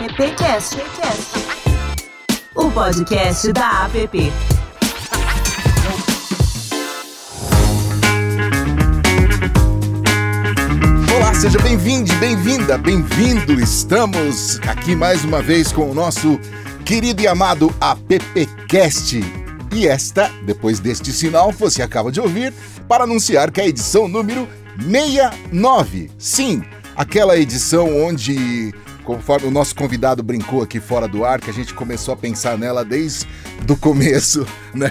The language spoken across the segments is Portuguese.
AppCast, o podcast da App. Olá, seja bem-vindo, bem-vinda, bem-vindo. Estamos aqui mais uma vez com o nosso querido e amado AppCast. E esta, depois deste sinal, você acaba de ouvir para anunciar que é a edição número 69. Sim, aquela edição onde, conforme o nosso convidado brincou aqui fora do ar, que a gente começou a pensar nela desde do começo, né?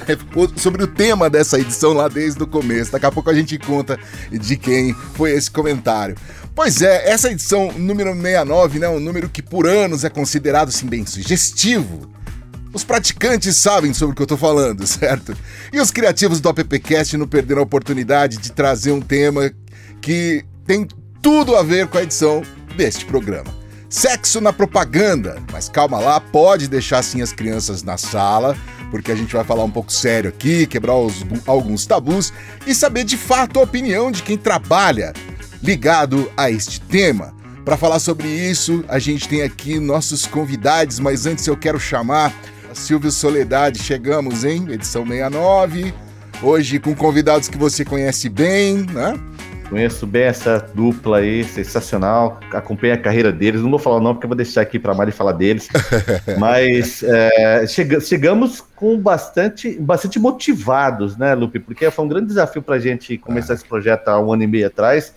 Sobre o tema dessa edição lá desde o começo. Daqui a pouco a gente conta de quem foi esse comentário. Pois é, essa edição número 69, né, um número que por anos é considerado assim bem sugestivo. Os praticantes sabem sobre o que eu tô falando, certo? E os criativos do AppCast não perderam a oportunidade de trazer um tema que tem tudo a ver com a edição deste programa. Sexo na propaganda. Mas calma lá, pode deixar assim as crianças na sala, porque a gente vai falar um pouco sério aqui, quebrar os, alguns tabus e saber de fato a opinião de quem trabalha ligado a este tema. Para falar sobre isso, a gente tem aqui nossos convidados, mas antes eu quero chamar a Silvio Soledade. Chegamos em edição 69, hoje com convidados que você conhece bem, né? Conheço bem essa dupla aí, sensacional. Acompanho a carreira deles. Não vou falar o nome porque eu vou deixar aqui para a Mari falar deles. Mas é, chega, chegamos com bastante, bastante motivados, né, Lupe? Porque foi um grande desafio para a gente começar esse projeto há um ano e meio atrás.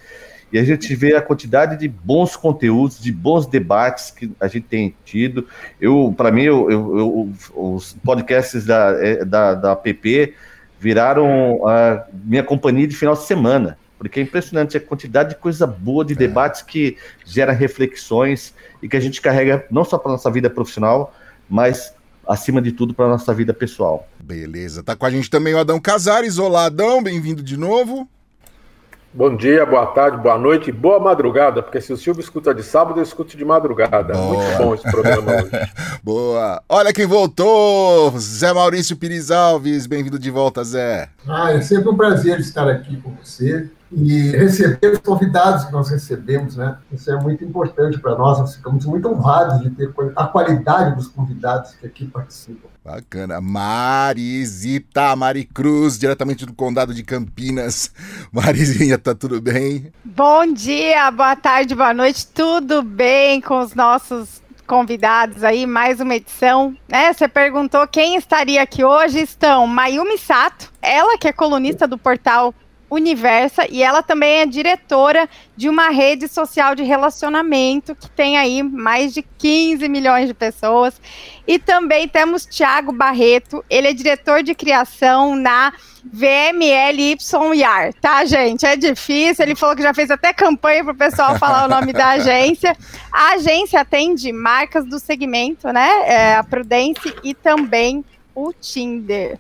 E a gente vê a quantidade de bons conteúdos, de bons debates que a gente tem tido. Eu, para mim, eu, eu, eu, os podcasts da, é, da, da app viraram a minha companhia de final de semana porque é impressionante a quantidade de coisa boa, de é. debates que gera reflexões e que a gente carrega não só para nossa vida profissional, mas acima de tudo para nossa vida pessoal. Beleza, tá com a gente também o Adão Casares. Olá, Adão, bem-vindo de novo. Bom dia, boa tarde, boa noite e boa madrugada, porque se o Silvio escuta de sábado, eu escuto de madrugada. Boa. Muito bom esse programa hoje. boa. Olha quem voltou, Zé Maurício Pires Alves. Bem-vindo de volta, Zé. Ah, é sempre um prazer estar aqui com você e receber os convidados que nós recebemos, né? Isso é muito importante para nós, nós ficamos muito honrados de ter a qualidade dos convidados que aqui participam. Bacana. Marizita Maricruz, diretamente do Condado de Campinas. Marizinha, tá tudo bem? Bom dia, boa tarde, boa noite, tudo bem com os nossos convidados aí, mais uma edição. Né? Você perguntou quem estaria aqui hoje. Estão Mayumi Sato, ela que é colunista do portal Universa e ela também é diretora de uma rede social de relacionamento que tem aí mais de 15 milhões de pessoas. E também temos Tiago Barreto, ele é diretor de criação na VMLYR, tá, gente? É difícil, ele falou que já fez até campanha para o pessoal falar o nome da agência. A agência atende marcas do segmento, né? É, a Prudence e também o Tinder.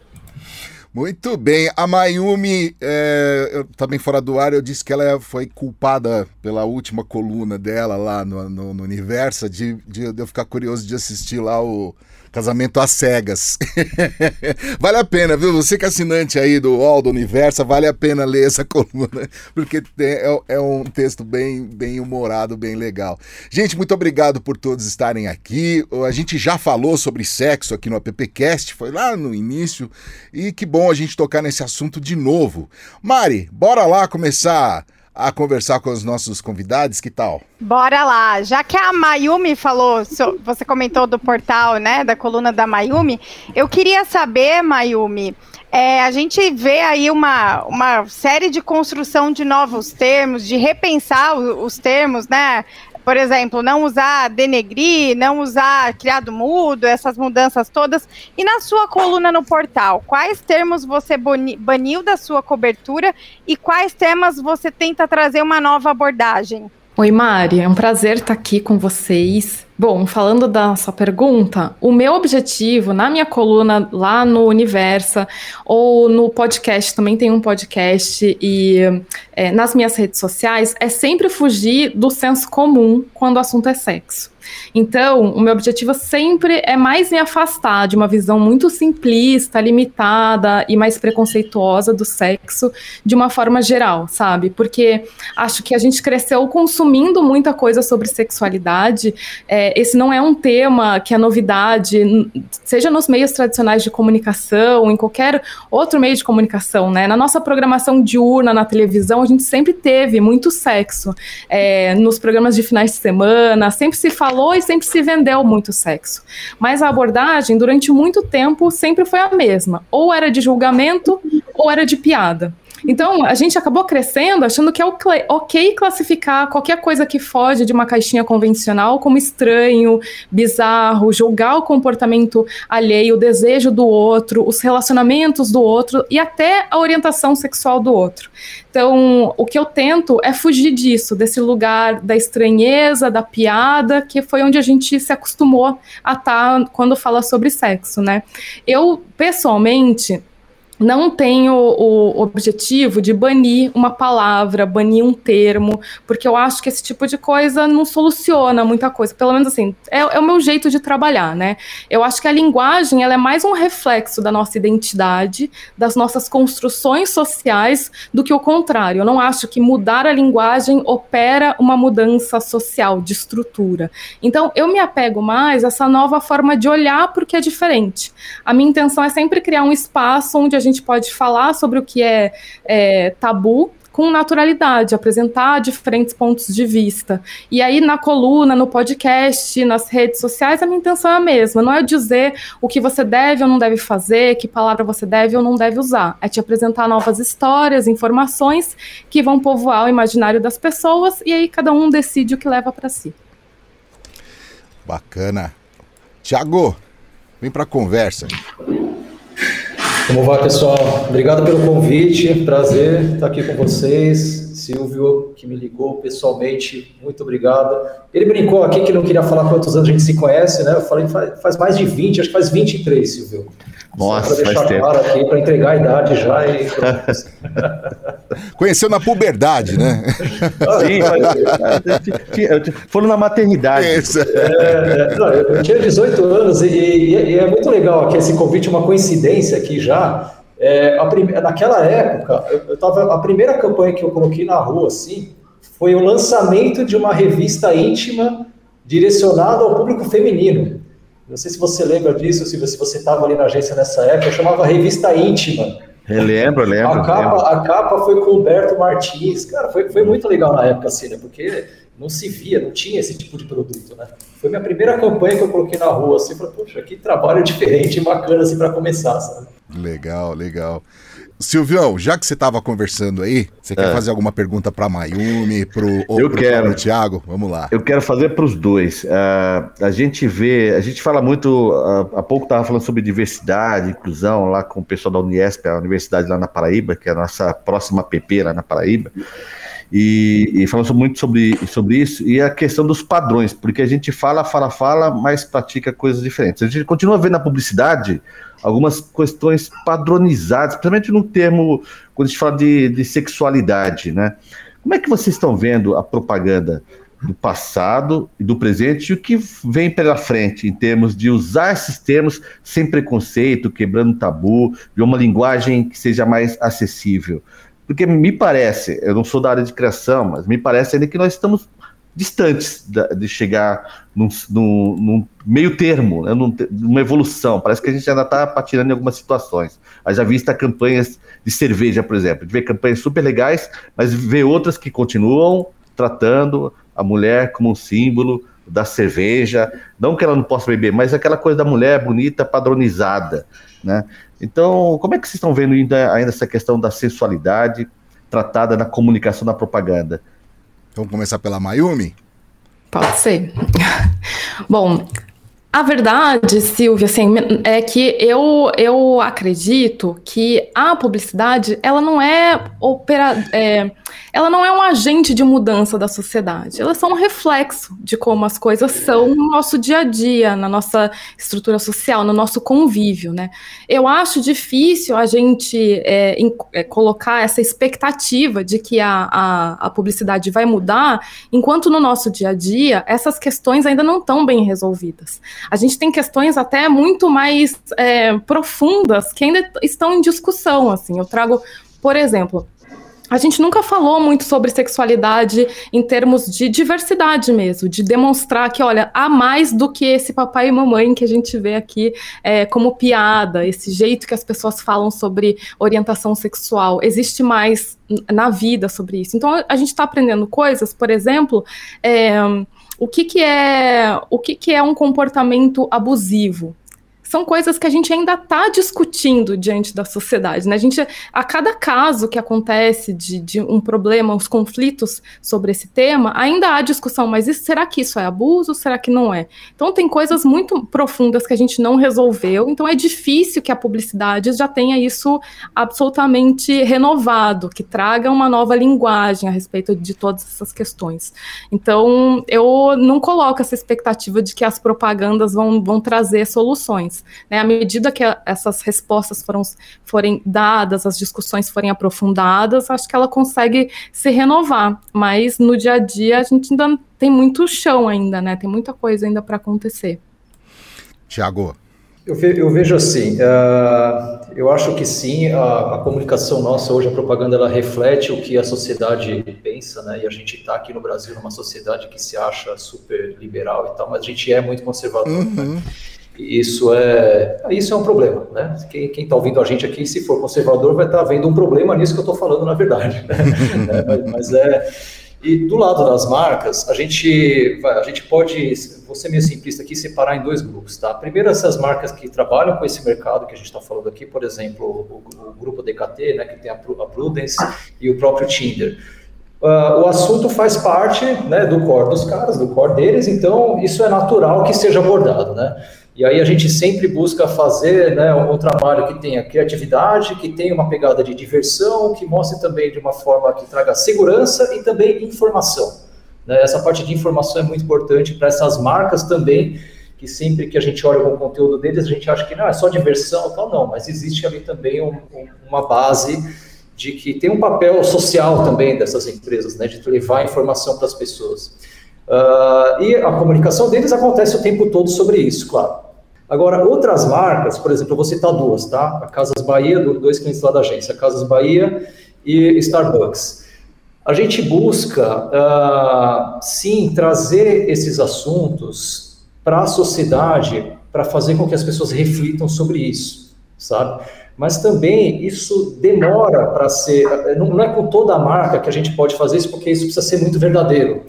Muito bem. A Mayumi, é, eu, também fora do ar, eu disse que ela foi culpada pela última coluna dela lá no, no, no Universo, de, de, de eu ficar curioso de assistir lá o Casamento às cegas. vale a pena, viu? Você que é assinante aí do UOL, do Universo, vale a pena ler essa coluna, porque é, é, um texto bem, bem humorado, bem legal. Gente, muito obrigado por todos estarem aqui. A gente já falou sobre sexo aqui no AppCast, foi lá no início, e que bom a gente tocar nesse assunto de novo. Mari, bora lá começar a conversar com os nossos convidados, que tal? Bora lá. Já que a Mayumi falou, você comentou do portal, né, da coluna da Mayumi, eu queria saber, Mayumi, é, a gente vê aí uma, uma série de construção de novos termos, de repensar os termos, né? Por exemplo, não usar denegrir, não usar criado mudo, essas mudanças todas. E na sua coluna no portal, quais termos você baniu da sua cobertura e quais temas você tenta trazer uma nova abordagem? Oi, Mari, é um prazer estar aqui com vocês. Bom, falando da sua pergunta, o meu objetivo na minha coluna lá no Universa ou no podcast, também tem um podcast, e é, nas minhas redes sociais, é sempre fugir do senso comum quando o assunto é sexo. Então, o meu objetivo sempre é mais me afastar de uma visão muito simplista, limitada e mais preconceituosa do sexo de uma forma geral, sabe? Porque acho que a gente cresceu consumindo muita coisa sobre sexualidade. É, é, esse não é um tema que é novidade, seja nos meios tradicionais de comunicação, em qualquer outro meio de comunicação, né? Na nossa programação diurna, na televisão, a gente sempre teve muito sexo. É, nos programas de finais de semana, sempre se falou e sempre se vendeu muito sexo. Mas a abordagem, durante muito tempo, sempre foi a mesma. Ou era de julgamento, ou era de piada. Então, a gente acabou crescendo achando que é ok classificar qualquer coisa que foge de uma caixinha convencional como estranho, bizarro, julgar o comportamento alheio, o desejo do outro, os relacionamentos do outro e até a orientação sexual do outro. Então, o que eu tento é fugir disso, desse lugar da estranheza, da piada, que foi onde a gente se acostumou a estar tá quando fala sobre sexo, né? Eu, pessoalmente, não tenho o objetivo de banir uma palavra, banir um termo, porque eu acho que esse tipo de coisa não soluciona muita coisa. Pelo menos assim, é, é, o meu jeito de trabalhar, né? Eu acho que a linguagem ela é mais um reflexo da nossa identidade, das nossas construções sociais, do que o contrário. Eu não acho que mudar a linguagem opera uma mudança social, de estrutura. Então, eu me apego mais a essa nova forma de olhar porque é diferente. A minha intenção é sempre criar um espaço onde a gente gente pode falar sobre o que é, é tabu com naturalidade, apresentar diferentes pontos de vista. E aí, na coluna, no podcast, nas redes sociais, a minha intenção é a mesma. Não é dizer o que você deve ou não deve fazer, que palavra você deve ou não deve usar. É te apresentar novas histórias, informações que vão povoar o imaginário das pessoas e aí cada um decide o que leva para si. Bacana. Tiago, vem para a conversa. Como vai, pessoal? Obrigado pelo convite, prazer estar aqui com vocês. Silvio, que me ligou pessoalmente, muito obrigado. Ele brincou aqui que não queria falar quantos anos a gente se conhece, né? Eu falei faz, faz mais de 20, acho que faz 23, Silvio. Nossa, para deixar claro aqui, para entregar a idade já e. Conheceu na puberdade, né? Sim, foram na maternidade. É, é, não, eu tinha 18 anos e, e, e, é muito legal aqui esse convite, uma coincidência aqui já. É, a naquela época, eu, eu tava, a primeira campanha que eu coloquei na rua, assim, foi o lançamento de uma revista íntima direcionada ao público feminino. Não sei se você lembra disso, se você estava ali na agência nessa época, eu chamava Revista Íntima. Eu lembro, lembro. A capa, lembro. A capa foi com o Humberto Martins. Cara, foi, foi muito legal na época, assim, né? Porque não se via, não tinha esse tipo de produto, né? Foi minha primeira campanha que eu coloquei na rua, assim, falei, poxa, que trabalho diferente e bacana, assim, para começar, sabe? Legal, legal. Silvião, já que você estava conversando aí, você quer é. fazer alguma pergunta para Mayumi, pro quero. Thiago? Vamos lá. Eu quero fazer para os dois. Uh, a gente vê, a gente fala muito, uh, há pouco estava falando sobre diversidade, inclusão lá com o pessoal da Uniesp, a universidade lá na Paraíba, que é a nossa próxima PP lá na Paraíba. E, e falamos muito sobre, sobre isso, e a questão dos padrões, porque a gente fala, fala, fala, mas pratica coisas diferentes. A gente continua vendo na publicidade algumas questões padronizadas, principalmente no termo, quando a gente fala de, de sexualidade, né? Como é que vocês estão vendo a propaganda do passado e do presente e o que vem pela frente em termos de usar esses termos sem preconceito, quebrando tabu, de uma linguagem que seja mais acessível? Porque me parece, eu não sou da área de criação, mas me parece ainda que nós estamos distantes de chegar num, num, num meio termo, né, numa evolução. Parece que a gente ainda está patinando em algumas situações. A já vista campanhas de cerveja, por exemplo. De ver campanhas super legais, mas ver outras que continuam tratando a mulher como um símbolo da cerveja. Não que ela não possa beber, mas aquela coisa da mulher bonita, padronizada. Né? Então, como é que vocês estão vendo ainda, ainda essa questão da sensualidade tratada na comunicação, na propaganda? Vamos começar pela Mayumi? Pode ser. Bom, a verdade, Silvia, assim, é que eu, eu acredito que a publicidade, ela não é, opera, é, ela não é um agente de mudança da sociedade, ela é só um reflexo de como as coisas são no nosso dia a dia, na nossa estrutura social, no nosso convívio, né? Eu acho difícil a gente é, em, é, colocar essa expectativa de que a, a, a publicidade vai mudar, enquanto no nosso dia a dia essas questões ainda não estão bem resolvidas a gente tem questões até muito mais é, profundas que ainda estão em discussão. Assim, eu trago, por exemplo, a gente nunca falou muito sobre sexualidade em termos de diversidade mesmo, de demonstrar que, olha, há mais do que esse papai e mamãe que a gente vê aqui é, como piada, esse jeito que as pessoas falam sobre orientação sexual. Existe mais na vida sobre isso. Então, a gente está aprendendo coisas, por exemplo, é, o que, que é o que, que é um comportamento abusivo? São coisas que a gente ainda está discutindo diante da sociedade. Né? A gente, a cada caso que acontece de, de, um problema, os conflitos sobre esse tema, ainda há discussão, mas isso, será que isso é abuso? Será que não é? Então tem coisas muito profundas que a gente não resolveu, então é difícil que a publicidade já tenha isso absolutamente renovado, que traga uma nova linguagem a respeito de todas essas questões. Então eu não coloco essa expectativa de que as propagandas vão, vão trazer soluções. Né? À medida que a, essas respostas foram, forem dadas, as discussões forem aprofundadas, acho que ela consegue se renovar. Mas no dia a dia a gente ainda tem muito chão ainda, né? Tem muita coisa ainda para acontecer. Tiago. Eu, ve, eu, vejo assim, uh, eu acho que sim, a, a, comunicação nossa hoje, a propaganda, ela reflete o que a sociedade pensa, né? E a gente está aqui no Brasil numa sociedade que se acha super liberal e tal, mas a gente é muito conservador. Né? Uhum. Né? Isso é, isso é um problema, né? Quem está ouvindo a gente aqui, se for conservador, vai estar tá vendo um problema nisso que eu estou falando, na verdade. Né? mas, mas, é. E do lado das marcas, a gente, a gente pode, ser meio simplista aqui, separar em dois grupos, tá? Primeiro, essas marcas que trabalham com esse mercado que a gente está falando aqui, por exemplo, o, o, grupo DKT, né, que tem a, a Prudence e o próprio Tinder. Uh, o assunto faz parte né, do core dos caras, do core deles, então isso é natural que seja abordado, né? E aí a gente sempre busca fazer né, um trabalho que tenha criatividade, que tenha uma pegada de diversão, que mostre também de uma forma que traga segurança e também informação. Né? Essa parte de informação é muito importante para essas marcas também, que sempre que a gente olha o conteúdo deles, a gente acha que não, é só diversão, então não, mas existe ali também um, um, uma base de que tem um papel social também dessas empresas, né, de levar informação para as pessoas. Uh, e a comunicação deles acontece o tempo todo sobre isso, claro. Agora, outras marcas, por exemplo, eu vou citar duas, tá? A Casas Bahia, dois clientes lá da agência, Casas Bahia e Starbucks. A gente busca, uh, sim, trazer esses assuntos para a sociedade, para fazer com que as pessoas reflitam sobre isso, sabe? Mas também isso demora para ser. Não é com toda a marca que a gente pode fazer isso, porque isso precisa ser muito verdadeiro.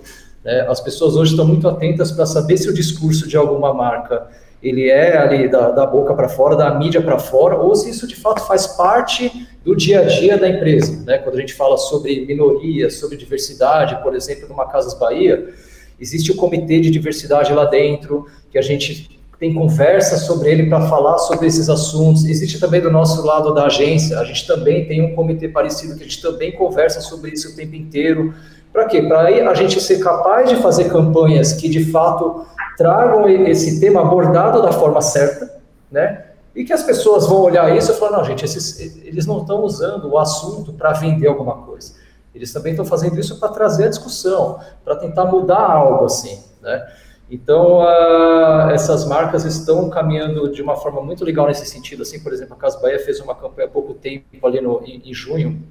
Né? As pessoas hoje estão muito atentas para saber se o discurso de alguma marca ele é ali da, da boca para fora, da mídia para fora, ou se isso de fato faz parte do dia a dia da empresa. Né? Quando a gente fala sobre minorias, sobre diversidade, por exemplo, numa Casas Bahia, existe o comitê de diversidade lá dentro, que a gente tem conversa sobre ele para falar sobre esses assuntos. Existe também do nosso lado da agência, a gente também tem um comitê parecido que a gente também conversa sobre isso o tempo inteiro. Para quê? Para a gente ser capaz de fazer campanhas que de fato tragam esse tema abordado da forma certa, né? E que as pessoas vão olhar isso e falar, não, gente, esses, eles não estão usando o assunto para vender alguma coisa. Eles também estão fazendo isso para trazer a discussão, para tentar mudar algo assim, né? Então, uh, essas marcas estão caminhando de uma forma muito legal nesse sentido. Assim, por exemplo, a Casa Bahia fez uma campanha há pouco tempo, ali no, em, em junho,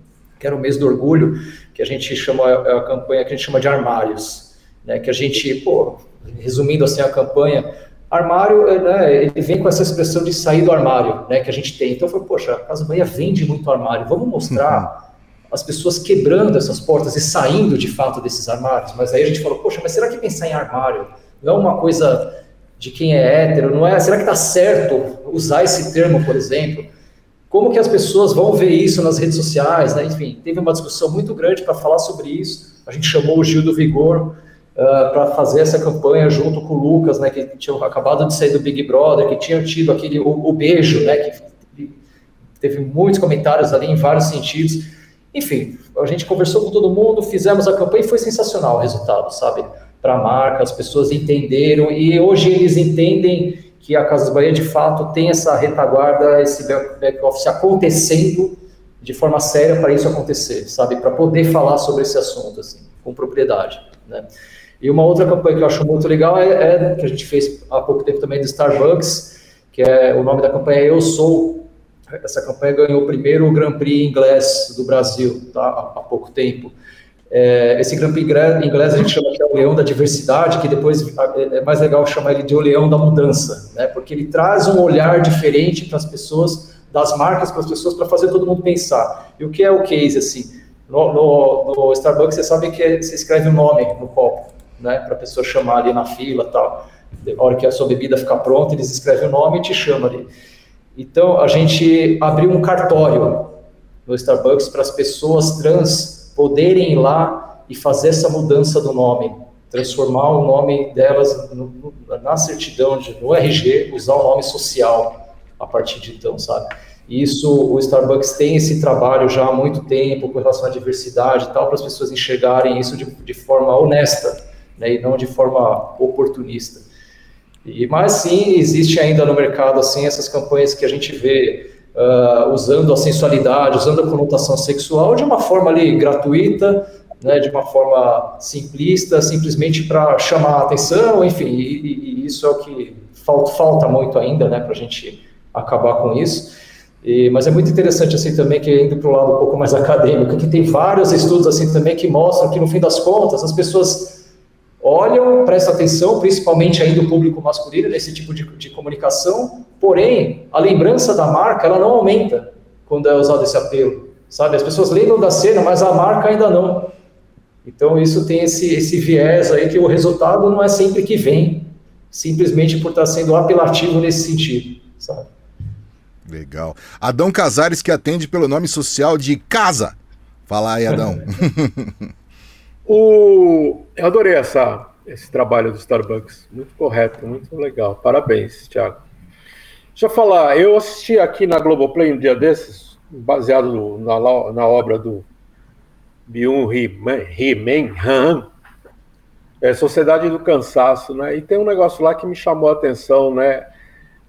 que era o mês do orgulho, que a gente chama é a campanha que a gente chama de armários, né? Que a gente, pô, resumindo assim a campanha, armário, né, ele vem com essa expressão de sair do armário, né, que a gente tem. Então foi, poxa, a Casa Bahia vende muito armário, vamos mostrar uhum. as pessoas quebrando essas portas e saindo de fato desses armários. Mas aí a gente falou, poxa, mas será que pensar em armário não é uma coisa de quem é hétero, não é? Será que está certo usar esse termo, por exemplo? Como que as pessoas vão ver isso nas redes sociais, né? Enfim, teve uma discussão muito grande para falar sobre isso. A gente chamou o Gil do Vigor uh, para fazer essa campanha junto com o Lucas, né? Que tinha acabado de sair do Big Brother, que tinha tido aquele o, o beijo, né? Que teve muitos comentários ali em vários sentidos. Enfim, a gente conversou com todo mundo, fizemos a campanha e foi sensacional o resultado, sabe? Para a marca, as pessoas entenderam e hoje eles entendem que a Casas Bahia de fato tem essa retaguarda, esse back-office acontecendo de forma séria para isso acontecer, sabe? Para poder falar sobre esse assunto, assim, com propriedade, né? E uma outra campanha que eu acho muito legal é, é que a gente fez há pouco tempo também do Starbucks, que é o nome da campanha é Eu Sou, essa campanha ganhou o primeiro Grand Prix inglês do Brasil tá, há, há pouco tempo. É, esse Grand Prix inglês a gente chama que é o leão da diversidade, que depois é, é mais legal chamar ele de o leão da mudança, né? Porque ele traz um olhar diferente para as pessoas, das marcas para as pessoas, para fazer todo mundo pensar. E o que é o case assim? No, no, no Starbucks você sabe que você escreve o um nome no copo, né? Para a pessoa chamar ali na fila, tal. Na hora que a sua bebida ficar pronta, eles escrevem o nome e te chamam ali. Então a gente abriu um cartório no Starbucks para as pessoas trans poderem ir lá e fazer essa mudança do nome, transformar o nome delas no, na certidão, de, no RG, usar o nome social a partir de então, sabe? Isso, o Starbucks tem esse trabalho já há muito tempo com relação à diversidade e tal, para as pessoas enxergarem isso de, de forma honesta, né, e não de forma oportunista. E, mas sim, existe ainda no mercado assim essas campanhas que a gente vê uh, usando a sensualidade, usando a conotação sexual de uma forma ali gratuita, né, de uma forma simplista, simplesmente para chamar a atenção, enfim, e, e, isso é o que falta, falta muito ainda, né, para a gente acabar com isso. E, mas é muito interessante assim também que indo para o lado um pouco mais acadêmico, que tem vários estudos assim também que mostram que no fim das contas as pessoas olham, prestam atenção, principalmente ainda o público masculino, nesse tipo de, de, comunicação, porém, a lembrança da marca, ela não aumenta quando é usado esse apelo, sabe? As pessoas lembram da cena, mas a marca ainda não. Então, isso tem esse, esse viés aí que o resultado não é sempre que vem, simplesmente por estar sendo apelativo nesse sentido, sabe? Legal. Adão Casares, que atende pelo nome social de Casa. Fala aí, Adão. O... Eu adorei essa, esse trabalho do Starbucks. Muito correto, muito legal. Parabéns, Thiago. Deixa eu falar, eu assisti aqui na Globoplay um dia desses, baseado na, na obra do Byung-Hee Han, é Sociedade do Cansaço, né? E tem um negócio lá que me chamou a atenção, né?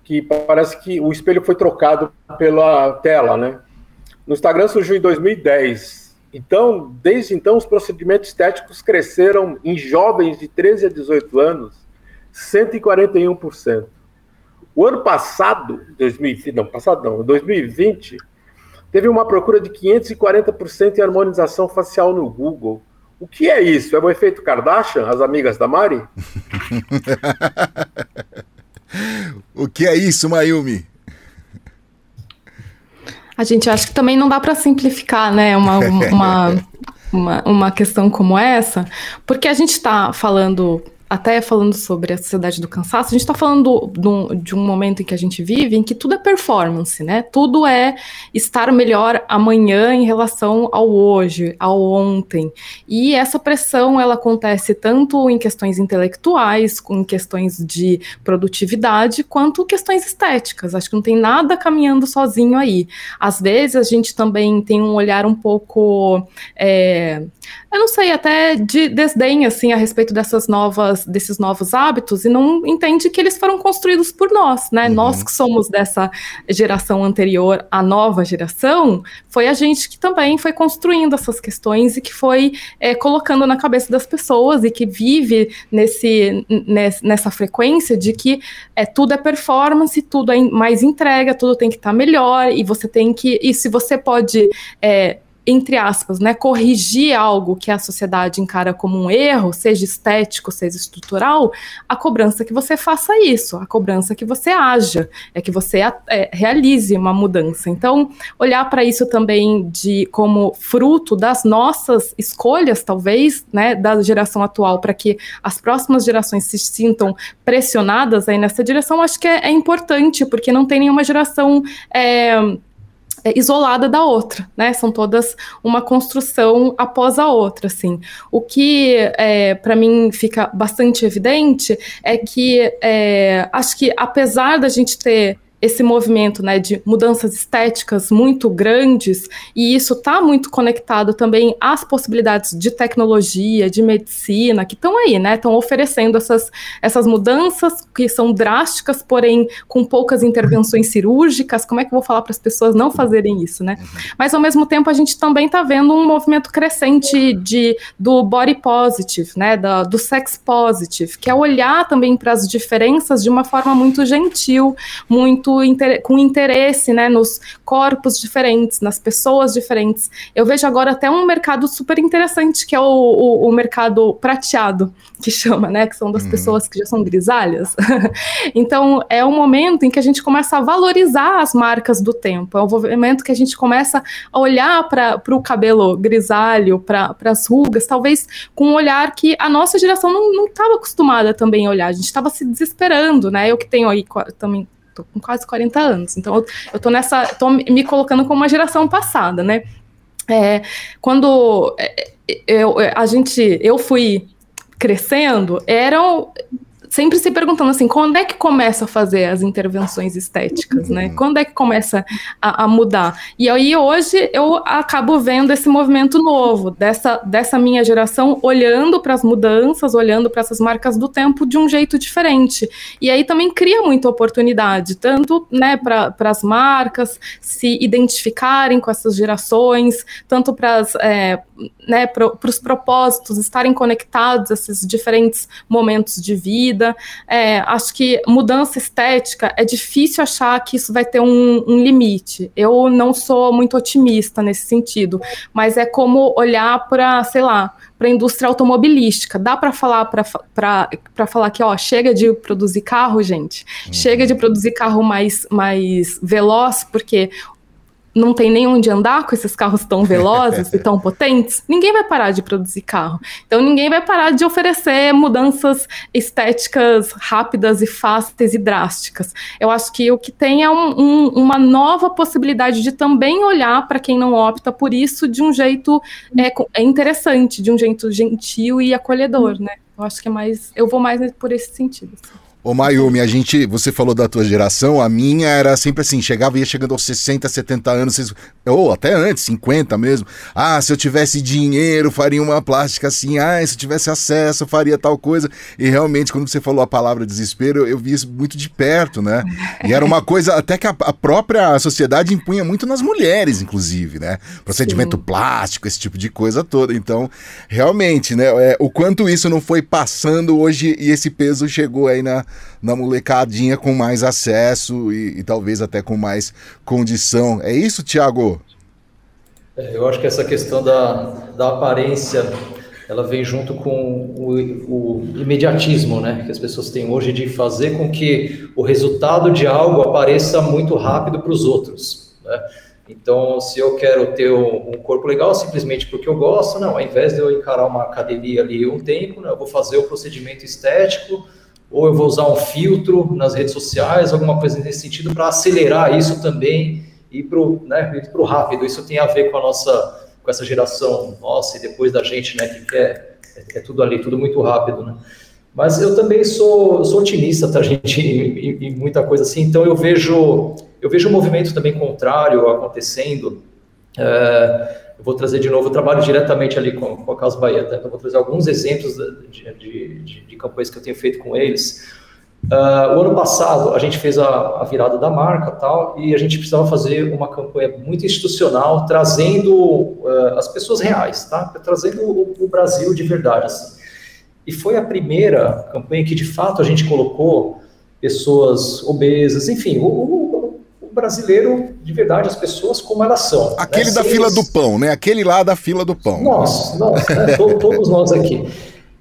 Que parece que o espelho foi trocado pela tela, né? No Instagram surgiu em 2010 então, desde então, os procedimentos estéticos cresceram em jovens de 13 a 18 anos 141%. O ano passado, 2020, não, passado não, 2020, teve uma procura de 540% em harmonização facial no Google. O que é isso? É o efeito Kardashian, as amigas da Mari? o que é isso, Mayumi? A gente acha que também não dá para simplificar, né, uma, uma, uma, uma questão como essa, porque a gente está falando até falando sobre a sociedade do cansaço, a gente está falando do, de um momento em que a gente vive em que tudo é performance, né? Tudo é estar melhor amanhã em relação ao hoje, ao ontem. E essa pressão ela acontece tanto em questões intelectuais, em questões de produtividade, quanto questões estéticas. Acho que não tem nada caminhando sozinho aí. Às vezes a gente também tem um olhar um pouco é, eu não sei, até de desdém, assim, a respeito dessas novas, desses novos hábitos, e não entende que eles foram construídos por nós, né? Uhum. Nós que somos dessa geração anterior à nova geração, foi a gente que também foi construindo essas questões e que foi é, colocando na cabeça das pessoas e que vive nesse, nessa frequência de que é, tudo é performance, tudo é mais entrega, tudo tem que estar tá melhor, e você tem que. E se você pode. É, entre aspas, né, corrigir algo que a sociedade encara como um erro, seja estético, seja estrutural, a cobrança que você faça isso, a cobrança que você haja, é que você é, realize uma mudança. Então, olhar para isso também de como fruto das nossas escolhas, talvez, né, da geração atual, para que as próximas gerações se sintam pressionadas aí nessa direção, acho que é, é importante, porque não tem nenhuma geração é, isolada da outra, né? São todas uma construção após a outra, assim. O que é, para mim fica bastante evidente é que é, acho que apesar da gente ter esse movimento né, de mudanças estéticas muito grandes, e isso está muito conectado também às possibilidades de tecnologia, de medicina, que estão aí, né? Estão oferecendo essas, essas mudanças que são drásticas, porém com poucas intervenções cirúrgicas. Como é que eu vou falar para as pessoas não fazerem isso, né? Mas ao mesmo tempo a gente também está vendo um movimento crescente de, do body positive, né? Da, do sex positive, que é olhar também para as diferenças de uma forma muito gentil, muito muito com interesse né, nos corpos diferentes, nas pessoas diferentes. Eu vejo agora até um mercado super interessante, que é o, o, o mercado prateado, que chama, né? Que são das uhum. pessoas que já são grisalhas. então, é um momento em que a gente começa a valorizar as marcas do tempo. É um momento que a gente começa a olhar para o cabelo grisalho, para as rugas, talvez com um olhar que a nossa geração não estava acostumada também a olhar. A gente estava se desesperando, né? Eu que tenho aí também tô com quase 40 anos, então eu, tô nessa, tô me colocando como uma geração passada, né? É, quando é, eu, a gente, eu fui crescendo, eram sempre se perguntando assim, quando é que começa a fazer as intervenções estéticas, né? Uhum. Quando é que começa a, a, mudar? E aí hoje eu acabo vendo esse movimento novo dessa, dessa minha geração olhando para as mudanças, olhando para essas marcas do tempo de um jeito diferente. E aí também cria muita oportunidade, tanto né, para as marcas se identificarem com essas gerações, tanto para é, né, pro, os propósitos estarem conectados a esses diferentes momentos de vida vida. É, acho que mudança estética é difícil achar que isso vai ter um, um limite. Eu não sou muito otimista nesse sentido, mas é como olhar para, sei lá, para a indústria automobilística. Dá para falar para falar que ó, chega de produzir carro, gente. Uhum. Chega de produzir carro mais, mais veloz, porque não tem nem onde andar com esses carros tão velozes e tão potentes, ninguém vai parar de produzir carro. Então ninguém vai parar de oferecer mudanças estéticas rápidas e fáceis e drásticas. Eu acho que o que tem é um, um, uma nova possibilidade de também olhar para quem não opta por isso de um jeito é, é interessante, de um jeito gentil e acolhedor, né? Eu acho que é mais. Eu vou mais por esse sentido. Assim. Ô Mayumi, a gente, você falou da tua geração, a minha era sempre assim, chegava e ia chegando aos 60, 70 anos, ou até antes, 50 mesmo. Ah, se eu tivesse dinheiro, faria uma plástica assim. Ah, se eu tivesse acesso, faria tal coisa. E realmente, quando você falou a palavra desespero, eu, eu vi isso muito de perto, né? E era uma coisa até que a, a própria sociedade impunha muito nas mulheres, inclusive, né? Procedimento Sim. plástico, esse tipo de coisa toda. Então, realmente, né? É, o quanto isso não foi passando hoje e esse peso chegou aí na na molecadinha com mais acesso e, e talvez até com mais condição. É isso, Tiago? É, eu acho que essa questão da, da aparência ela vem junto com o, o, imediatismo, né, que as pessoas têm hoje de fazer com que o resultado de algo apareça muito rápido para os outros, né? Então, se eu quero ter um, corpo legal simplesmente porque eu gosto, não, ao invés de eu encarar uma academia ali um tempo, né, eu vou fazer o procedimento estético, ou eu vou usar um filtro nas redes sociais, alguma coisa nesse sentido, para acelerar isso também e para o né, pro rápido. Isso tem a ver com a nossa, com essa geração nossa e depois da gente, né, que quer, é, é tudo ali, tudo muito rápido, né? Mas eu também sou, sou otimista, tá, gente, em, em, muita coisa assim. Então eu vejo, eu vejo um movimento também contrário acontecendo. É, eu vou trazer de novo, eu trabalho diretamente ali com, com a Casa Bahia, tá? então vou trazer alguns exemplos de, de, de, de, campanhas que eu tenho feito com eles. Uh, o ano passado a gente fez a, a, virada da marca tal e a gente precisava fazer uma campanha muito institucional trazendo uh, as pessoas reais, tá? Trazendo o, o, Brasil de verdade. Assim. E foi a primeira campanha que de fato a gente colocou pessoas obesas, enfim, o, o brasileiro, de verdade, as pessoas como elas são. Aquele né? da fila do pão, né? Aquele lá da fila do pão. Nós, nós, né? todos nós aqui.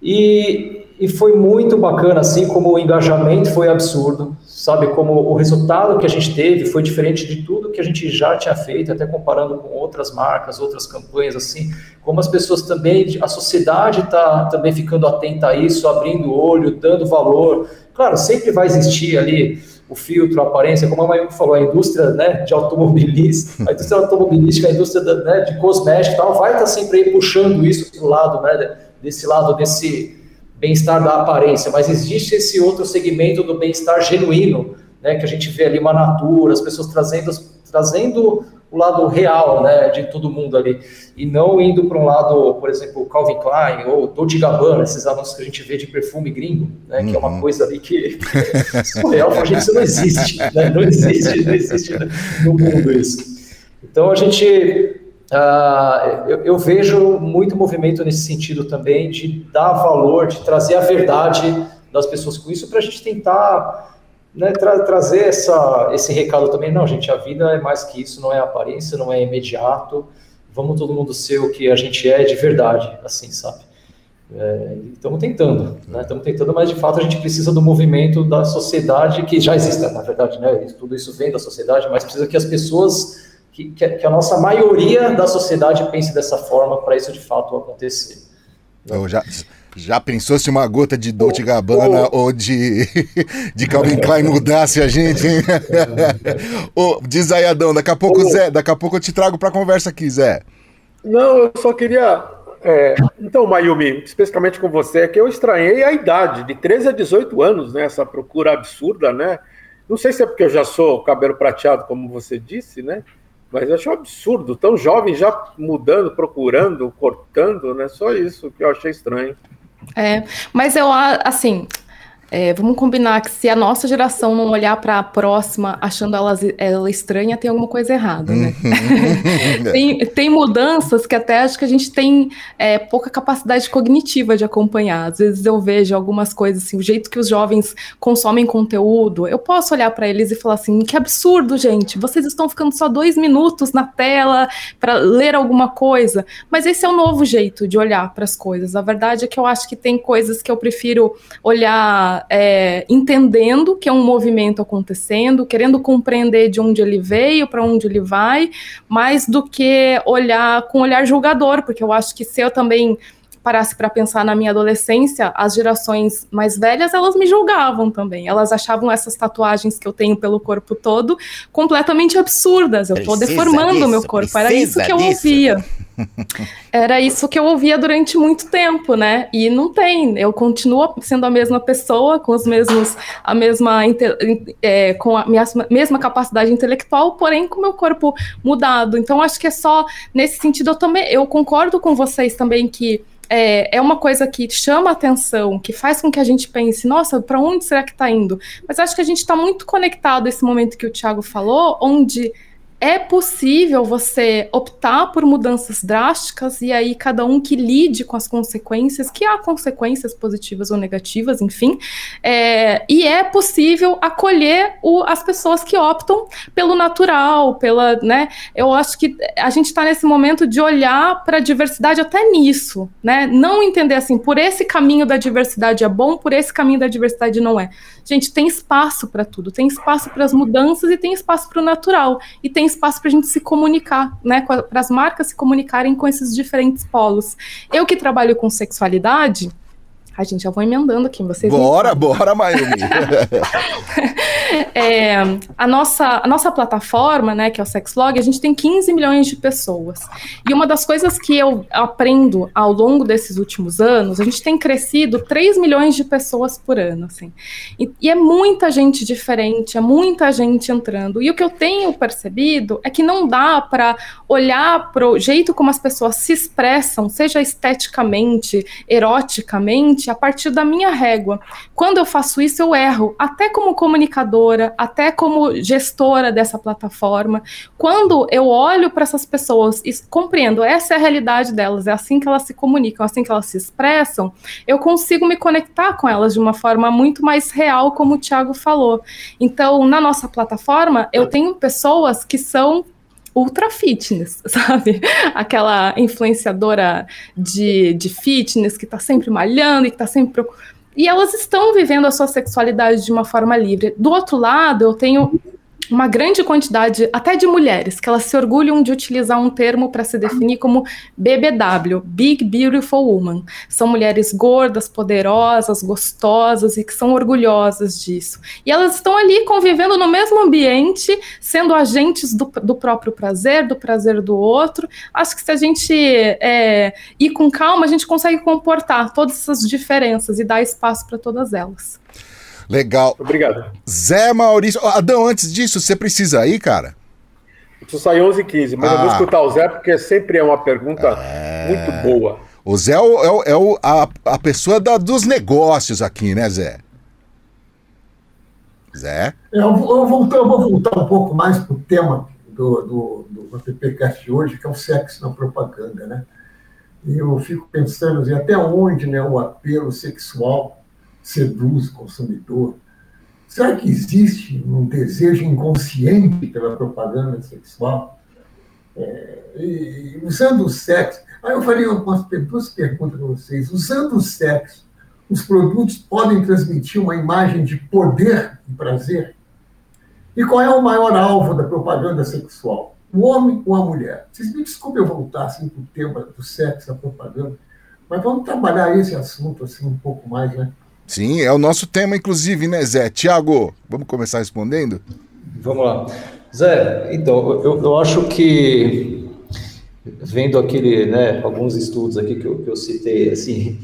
E, e foi muito bacana, assim como o engajamento foi absurdo, sabe? Como o resultado que a gente teve foi diferente de tudo que a gente já tinha feito, até comparando com outras marcas, outras campanhas, assim. Como as pessoas também, a sociedade está também ficando atenta a isso, abrindo o olho, dando valor. Claro, sempre vai existir ali o filtro, a aparência, como a Mayuko falou, a indústria né, de automobilismo, a indústria automobilística, a indústria da, né, de cosmética tal, vai estar sempre aí puxando isso para o lado, né, desse lado, desse bem-estar da aparência, mas existe esse outro segmento do bem-estar genuíno, né, que a gente vê ali uma natura, as pessoas trazendo, trazendo o lado real, né, de todo mundo ali, e não indo para um lado, por exemplo, Calvin Klein ou Dolce Gabbana, esses anúncios que a gente vê de perfume gringo, né, uhum. que é uma uhum. coisa ali que, surreal, a gente isso não existe, né, não existe, não existe no mundo isso. Então a gente, uh, eu, eu vejo muito movimento nesse sentido também de dar valor, de trazer a verdade das pessoas com isso para a gente tentar né, tra trazer essa, esse recado também, não, gente, a vida é mais que isso, não é aparência, não é imediato, vamos todo mundo ser o que a gente é de verdade, assim, sabe? Estamos é, tentando, né? Estamos tentando, mas de fato a gente precisa do movimento da sociedade que já existe, na verdade, né? Tudo isso vem da sociedade, mas precisa que as pessoas, que, que a nossa maioria da sociedade pense dessa forma para isso de fato acontecer. Né? já, já pensou se uma gota de Dolce Gabbana oh, ou de, de Calvin Klein mudasse a gente, hein? oh, diz aí, Adão, daqui a pouco, oh, Zé, daqui a pouco eu te trago para conversa aqui, Zé. Não, eu só queria é, então, Mayumi, especificamente com você, é que eu estranhei a idade, de 13 a 18 anos, né? Essa procura absurda, né? Não sei se é porque eu já sou cabelo prateado, como você disse, né? Mas eu acho um absurdo, tão jovem já mudando, procurando, cortando, né? Só isso que eu achei estranho. É, mas eu, assim, é, vamos combinar que se a nossa geração não olhar para a próxima achando ela, ela estranha, tem alguma coisa errada, né? Uhum. tem, tem mudanças que até acho que a gente tem é, pouca capacidade cognitiva de acompanhar. Às vezes eu vejo algumas coisas assim, o jeito que os jovens consomem conteúdo, eu posso olhar para eles e falar assim: que absurdo, gente, vocês estão ficando só dois minutos na tela para ler alguma coisa. Mas esse é o novo jeito de olhar para as coisas. A verdade é que eu acho que tem coisas que eu prefiro olhar é, entendendo que é um movimento acontecendo, querendo compreender de onde ele veio, para onde ele vai, mais do que olhar com olhar julgador, porque eu acho que se eu também parasse para pensar na minha adolescência, as gerações mais velhas, elas me julgavam também. Elas achavam essas tatuagens que eu tenho pelo corpo todo completamente absurdas. Eu estou deformando o meu corpo. Era isso que eu disso. ouvia. Era isso que eu ouvia durante muito tempo, né? E não tem. Eu continuo sendo a mesma pessoa, com os mesmos, a mesma, é, com a mesma capacidade intelectual, porém com o meu corpo mudado. Então acho que é só nesse sentido. Eu também, eu concordo com vocês também que é, é uma coisa que chama atenção, que faz com que a gente pense, nossa, para onde será que está indo? Mas acho que a gente está muito conectado a esse momento que o Thiago falou, onde é possível você optar por mudanças drásticas e aí cada um que lide com as consequências, que há consequências positivas ou negativas, enfim, é, e é possível acolher o, as pessoas que optam pelo natural, pela, né? Eu acho que a gente está nesse momento de olhar para a diversidade até nisso, né? Não entender assim, por esse caminho da diversidade é bom, por esse caminho da diversidade não é. Gente, tem espaço para tudo, tem espaço para as mudanças e tem espaço para o natural e tem espaço para a gente se comunicar, né? Para as marcas se comunicarem com esses diferentes polos. Eu que trabalho com sexualidade, a gente já vou emendando aqui, vocês. Bora, bora, Mayumi. é, a, nossa, a nossa plataforma, né, que é o Sexlog, a gente tem 15 milhões de pessoas. E uma das coisas que eu aprendo ao longo desses últimos anos, a gente tem crescido 3 milhões de pessoas por ano, assim. E, e é muita gente diferente, é muita gente entrando. E o que eu tenho percebido é que não dá para olhar para o jeito como as pessoas se expressam, seja esteticamente, eroticamente, a partir da minha régua. Quando eu faço isso, eu erro, até como comunicadora, até como gestora dessa plataforma. Quando eu olho para essas pessoas e compreendo, essa é a realidade delas, é assim que elas se comunicam, é assim que elas se expressam, eu consigo me conectar com elas de uma forma muito mais real, como o Thiago falou. Então, na nossa plataforma, eu tenho pessoas que são ultra fitness, sabe? Aquela influenciadora de, de fitness que tá sempre malhando e que tá sempre. E elas estão vivendo a sua sexualidade de uma forma livre. Do outro lado, eu tenho uma grande quantidade, até de mulheres, que elas se orgulham de utilizar um termo para se definir como BBW, Big Beautiful Woman. São mulheres gordas, poderosas, gostosas e que são orgulhosas disso. E elas estão ali convivendo no mesmo ambiente, sendo agentes do, do próprio prazer, do prazer do outro. Acho que se a gente é, ir com calma, a gente consegue comportar todas essas diferenças e dar espaço para todas elas. Legal. Obrigado. Zé Maurício. Adão, antes disso, você precisa ir, cara? Eu preciso sair 11h15, mas ah. eu vou ah. escutar o Zé porque sempre é uma pergunta é... muito boa. O Zé é, o, é, o, a, a pessoa da, dos negócios aqui, né, Zé? Zé? É, eu, vou, eu, vou, eu vou voltar um pouco mais para o tema do, do, do AppCast de hoje, que é o sexo na propaganda, né? E eu fico pensando assim, até onde né, o apelo sexual seduz o consumidor. será que existe um desejo inconsciente pela propaganda sexual? É, usando o sexo. Aí eu falei umas duas perguntas para vocês. Usando o sexo, os produtos podem transmitir uma imagem de poder e prazer? E qual é o maior alvo da propaganda sexual? O homem ou a mulher? Vocês me desculpem eu voltar assim, para o tema do sexo, a propaganda, mas vamos trabalhar esse assunto assim um pouco mais, né? Sim, é o nosso tema, inclusive, né, Zé? Tiago, vamos começar respondendo? Vamos lá. Zé, então, eu, eu acho que, vendo aquele, né, alguns estudos aqui que eu, que eu citei, assim,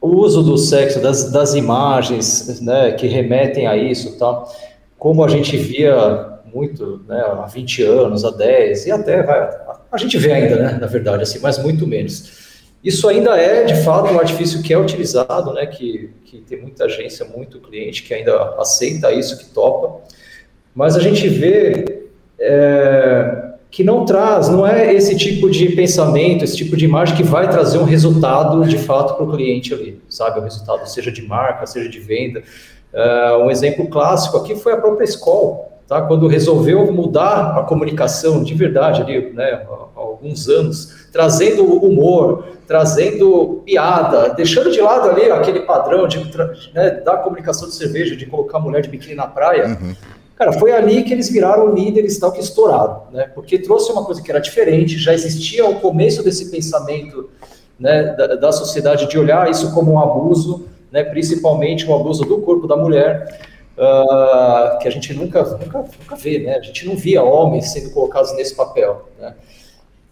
o uso do sexo, das, das imagens, né, que remetem a isso, tá? como a gente via muito, né, há 20 anos, há 10, e até a gente vê ainda, né, na verdade, assim, mas muito menos. Isso ainda é, de fato, um artifício que é utilizado, né, que, que tem muita agência, muito cliente que ainda aceita isso, que topa, mas a gente vê é, que não traz, não é esse tipo de pensamento, esse tipo de imagem que vai trazer um resultado, de fato, para o cliente ali, sabe, o resultado seja de marca, seja de venda, Uh, um exemplo clássico aqui foi a própria escola, tá? quando resolveu mudar a comunicação de verdade ali, né, alguns anos, trazendo humor, trazendo piada, deixando de lado ali aquele padrão de, né, da comunicação de cerveja, de colocar a mulher de biquíni na praia. Uhum. Cara, foi ali que eles viraram líderes tal que estouraram, né? Porque trouxe uma coisa que era diferente, já existia o começo desse pensamento né, da, da sociedade de olhar isso como um abuso, né, principalmente o abuso do corpo da mulher, uh, que a gente nunca, nunca, nunca vê, né? A gente não via homens sendo colocados nesse papel, né?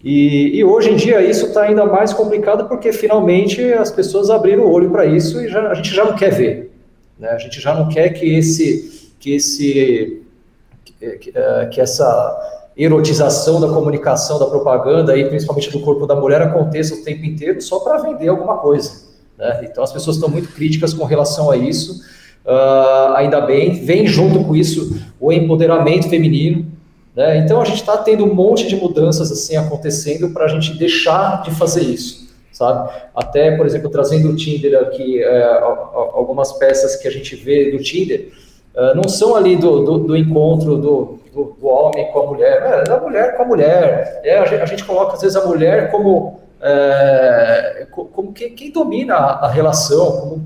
E, e hoje em dia isso está ainda mais complicado porque finalmente as pessoas abriram o olho para isso e já, a gente já não quer ver, né? A gente já não quer que esse, que esse, que, que essa erotização da comunicação, da propaganda e principalmente do corpo da mulher aconteça o tempo inteiro só para vender alguma coisa. Né? Então as pessoas estão muito críticas com relação a isso. Uh, ainda bem, vem junto com isso o empoderamento feminino. Né? Então a gente está tendo um monte de mudanças assim acontecendo para a gente deixar de fazer isso, sabe? Até, por exemplo, trazendo o Tinder aqui, é, algumas peças que a gente vê do Tinder, uh, não são ali do, do, do encontro do, do, do, homem com a mulher, é da mulher com a mulher. É, a, gente, a gente coloca às vezes a mulher como é, como quem, quem, domina a, relação, como,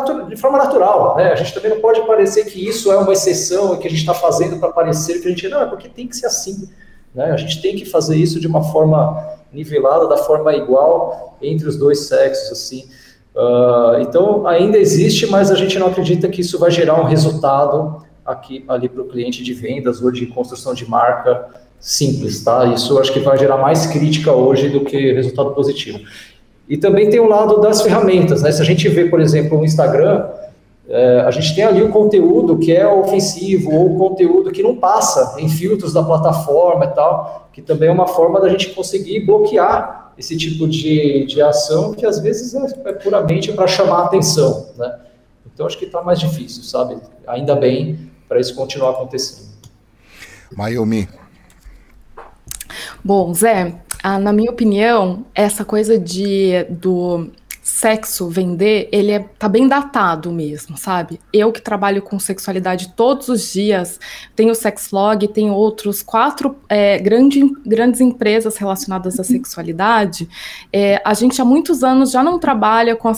de forma natural. Né? A gente também não pode parecer que isso é uma exceção e que a gente está fazendo para parecer que a gente. Não, é porque tem que ser assim. Né? A gente tem que fazer isso de uma forma nivelada, da forma igual entre os dois sexos. assim. Uh, então, ainda existe, mas a gente não acredita que isso vai gerar um resultado aqui ali para o cliente de vendas ou de construção de marca simples, tá? Isso acho que vai gerar mais crítica hoje do que resultado positivo. E também tem o lado das ferramentas, né? Se a gente vê, por exemplo, o Instagram, é, a gente tem ali o conteúdo que é ofensivo ou o conteúdo que não passa em filtros da plataforma e tal, que também é uma forma da gente conseguir bloquear esse tipo de, de ação que às vezes é, é puramente para chamar a atenção, né? Então acho que está mais difícil, sabe? Ainda bem para isso continuar acontecendo. Mayumi, Bom, Zé, ah, na minha opinião, essa coisa de do sexo vender, ele é, tá bem datado mesmo, sabe? Eu que trabalho com sexualidade todos os dias, tenho Sexlog, tenho outros quatro é, grande, grandes empresas relacionadas à sexualidade. É, a gente há muitos anos já não trabalha com a,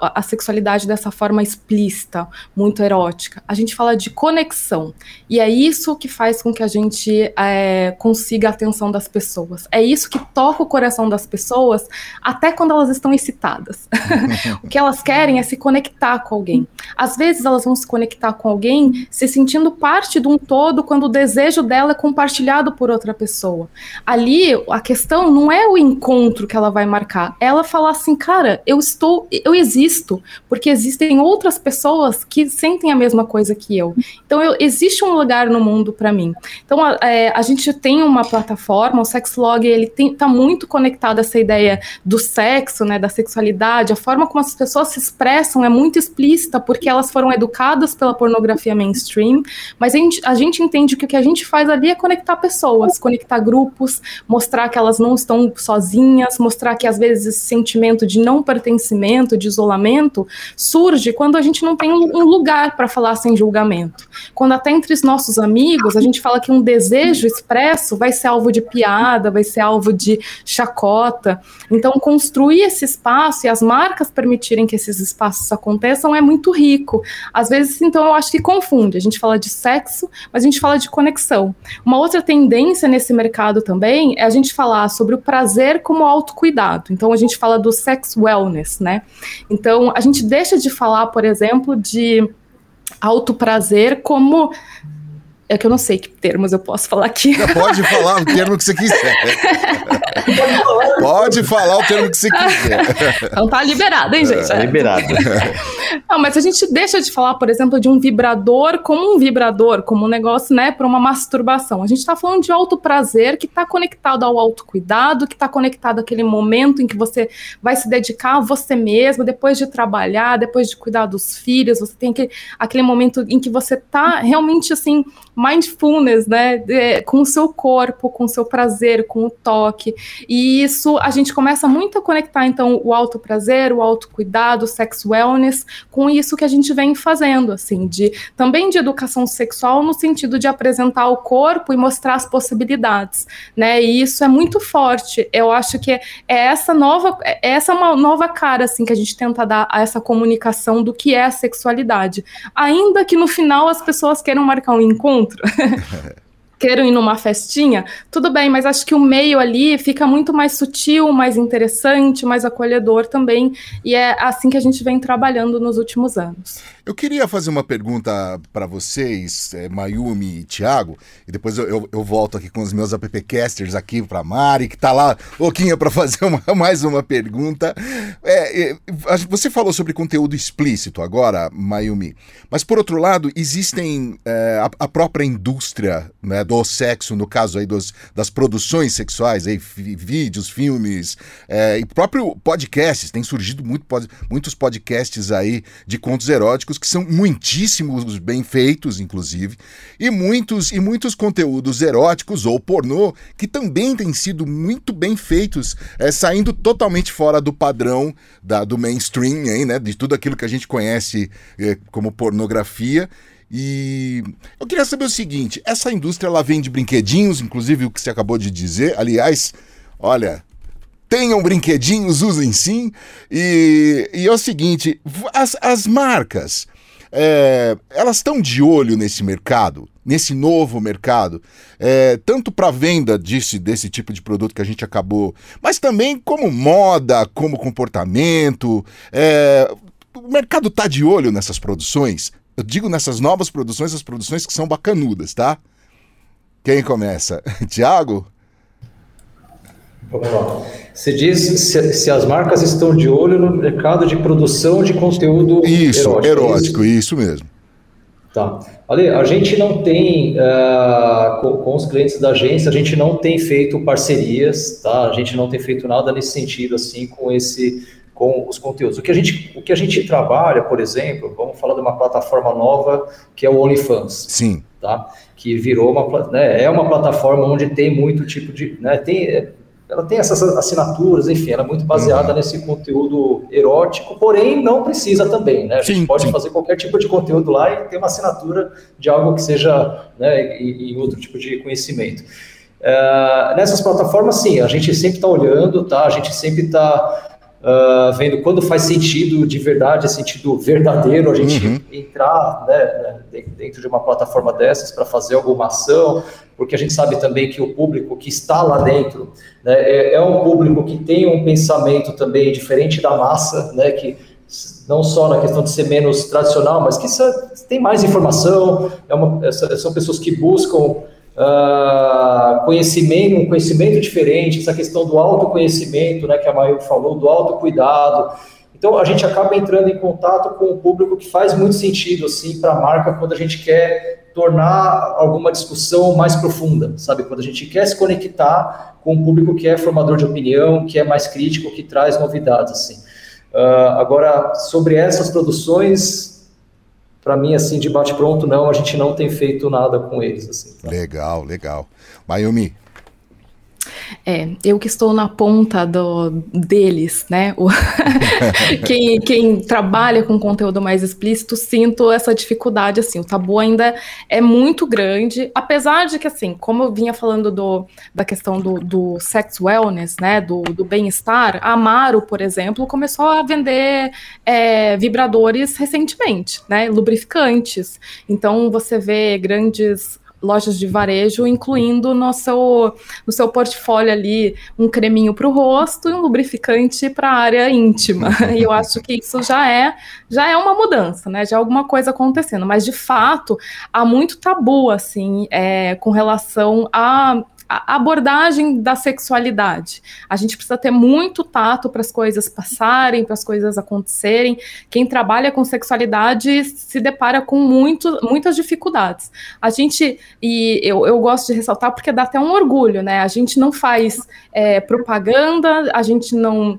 a, sexualidade dessa forma explícita, muito erótica. A gente fala de conexão. E é isso que faz com que a gente é, consiga a atenção das pessoas. É isso que toca o coração das pessoas até quando elas estão excitadas. o que elas querem é se conectar com alguém. Às vezes elas vão se conectar com alguém se sentindo parte de um todo quando o desejo dela é compartilhado por outra pessoa. Ali a questão não é o encontro que ela vai marcar, ela falar assim, cara, eu estou, eu existo, porque existem outras pessoas que sentem a mesma coisa que eu. Então eu, existe um lugar no mundo para mim. Então a, é, a, gente tem uma plataforma, o Sexlog, ele está muito conectado a essa ideia do sexo, né, da sexualidade sexualidade, a forma como as pessoas se expressam é muito explícita porque elas foram educadas pela pornografia mainstream, mas a gente, a gente entende que o que a gente faz ali é conectar pessoas, conectar grupos, mostrar que elas não estão sozinhas, mostrar que às vezes esse sentimento de não pertencimento, de isolamento, surge quando a gente não tem um lugar para falar sem julgamento. Quando até entre os nossos amigos a gente fala que um desejo expresso vai ser alvo de piada, vai ser alvo de chacota. Então, construir esse espaço e as marcas permitirem que esses espaços aconteçam é muito rico. Às vezes, então, eu acho que confunde. A gente fala de sexo, mas a gente fala de conexão. Uma outra tendência nesse mercado também é a gente falar sobre o prazer como autocuidado. Então, a gente fala do sex wellness, né? Então, a gente deixa de falar, por exemplo, de autoprazer como é que eu não sei que termos eu posso falar aqui. Pode falar o termo que você quiser. Pode falar o termo que você quiser. Então tá liberado, hein, gente? É, liberado. Não, mas a gente deixa de falar, por exemplo, de um vibrador como um vibrador, como um negócio, né, para uma masturbação. A gente está falando de alto prazer que está conectado ao autocuidado, que está conectado àquele momento em que você vai se dedicar a você mesmo, depois de trabalhar, depois de cuidar dos filhos, você tem aquele, aquele momento em que você está realmente assim mindfulness, né, de, com o seu corpo, com o seu prazer, com o toque. E isso a gente começa muito a conectar então o auto prazer, o autocuidado, o sex wellness com isso que a gente vem fazendo, assim, de também de educação sexual no sentido de apresentar o corpo e mostrar as possibilidades, né? E isso é muito forte. Eu acho que é essa nova, é essa é uma nova cara assim que a gente tenta dar a essa comunicação do que é a sexualidade, ainda que no final as pessoas queiram marcar um encontro. queiram ir numa festinha, tudo bem, mas acho que o meio ali fica muito mais sutil, mais interessante, mais acolhedor também, e é assim que a gente vem trabalhando nos últimos anos. Eu queria fazer uma pergunta para vocês, é, Mayumi e Thiago, e depois eu, eu, eu, volto aqui com os meus appcasters aqui para Mari, que está lá louquinha para fazer uma, mais uma pergunta. É, é, você falou sobre conteúdo explícito agora, Mayumi, mas por outro lado, existem é, a, a, própria indústria né, do sexo, no caso aí dos, das produções sexuais, aí, vídeos, filmes, é, e próprio podcasts, tem surgido muito, muitos podcasts aí de contos eróticos que são muitíssimos bem feitos, inclusive, e muitos e muitos conteúdos eróticos ou pornô que também têm sido muito bem feitos, é, saindo totalmente fora do padrão da, do mainstream, aí, né, de tudo aquilo que a gente conhece é, como pornografia. E eu queria saber o seguinte: essa indústria ela vende brinquedinhos, inclusive o que você acabou de dizer. Aliás, olha, tenham brinquedinhos, usem sim. E, e é o seguinte: as, as marcas. É, elas estão de olho nesse mercado, nesse novo mercado, é, tanto para venda desse, desse tipo de produto que a gente acabou, mas também como moda, como comportamento. É, o mercado está de olho nessas produções. Eu digo nessas novas produções, as produções que são bacanudas, tá? Quem começa? Tiago? Vamos lá. Você diz se, se, as marcas estão de olho no mercado de produção de conteúdo isso, erótico. É erótico isso? isso mesmo. Tá. Ali, a gente não tem, uh, com, com, os clientes da agência, a gente não tem feito parcerias, tá? A gente não tem feito nada nesse sentido, assim, com esse, com os conteúdos. O que a gente, o que a gente trabalha, por exemplo, vamos falar de uma plataforma nova que é o OnlyFans. Sim. Tá? Que virou uma, né, é uma plataforma onde tem muito tipo de, né, tem ela tem essas assinaturas, enfim, ela é muito baseada uhum. nesse conteúdo erótico, porém não precisa também, né? A gente sim, pode sim. fazer qualquer tipo de conteúdo lá e ter uma assinatura de algo que seja né, em, em outro tipo de conhecimento. Uh, nessas plataformas, sim, a gente sempre está olhando, tá? A gente sempre está uh, vendo quando faz sentido de verdade, sentido verdadeiro, a gente uhum. entrar né, né dentro de uma plataforma dessas para fazer alguma ação, porque a gente sabe também que o público que está lá dentro né, é, é, um público que tem um pensamento também diferente da massa, né, que não só na questão de ser menos tradicional, mas que tem mais informação, é uma, são pessoas que buscam uh, conhecimento, um conhecimento diferente, essa questão do autoconhecimento, né, que a Maio falou, do autocuidado. Então, a gente acaba entrando em contato com o público que faz muito sentido, assim, para a marca quando a gente quer tornar alguma discussão mais profunda, sabe? Quando a gente quer se conectar com o público que é formador de opinião, que é mais crítico, que traz novidades, assim. Uh, agora, sobre essas produções, para mim, assim, de bate-pronto, não, a gente não tem feito nada com eles. Assim, tá? Legal, legal. Mayumi, é, eu que estou na ponta do, deles, né? O, quem, quem, trabalha com conteúdo mais explícito, sinto essa dificuldade, assim, o tabu ainda é muito grande, apesar de que, assim, como eu vinha falando do, da questão do, do sex wellness, né, do, do bem-estar, a Amaro, por exemplo, começou a vender é, vibradores recentemente, né, lubrificantes, então você vê grandes lojas de varejo, incluindo no seu, no seu portfólio ali um creminho para o rosto e um lubrificante para a área íntima. E eu acho que isso já é já é uma mudança, né? Já é alguma coisa acontecendo. Mas de fato há muito tabu assim é, com relação a a abordagem da sexualidade. A gente precisa ter muito tato para as coisas passarem, para as coisas acontecerem. Quem trabalha com sexualidade se depara com muito, muitas dificuldades. A gente, e eu, eu gosto de ressaltar porque dá até um orgulho, né? A gente não faz é, propaganda, a gente não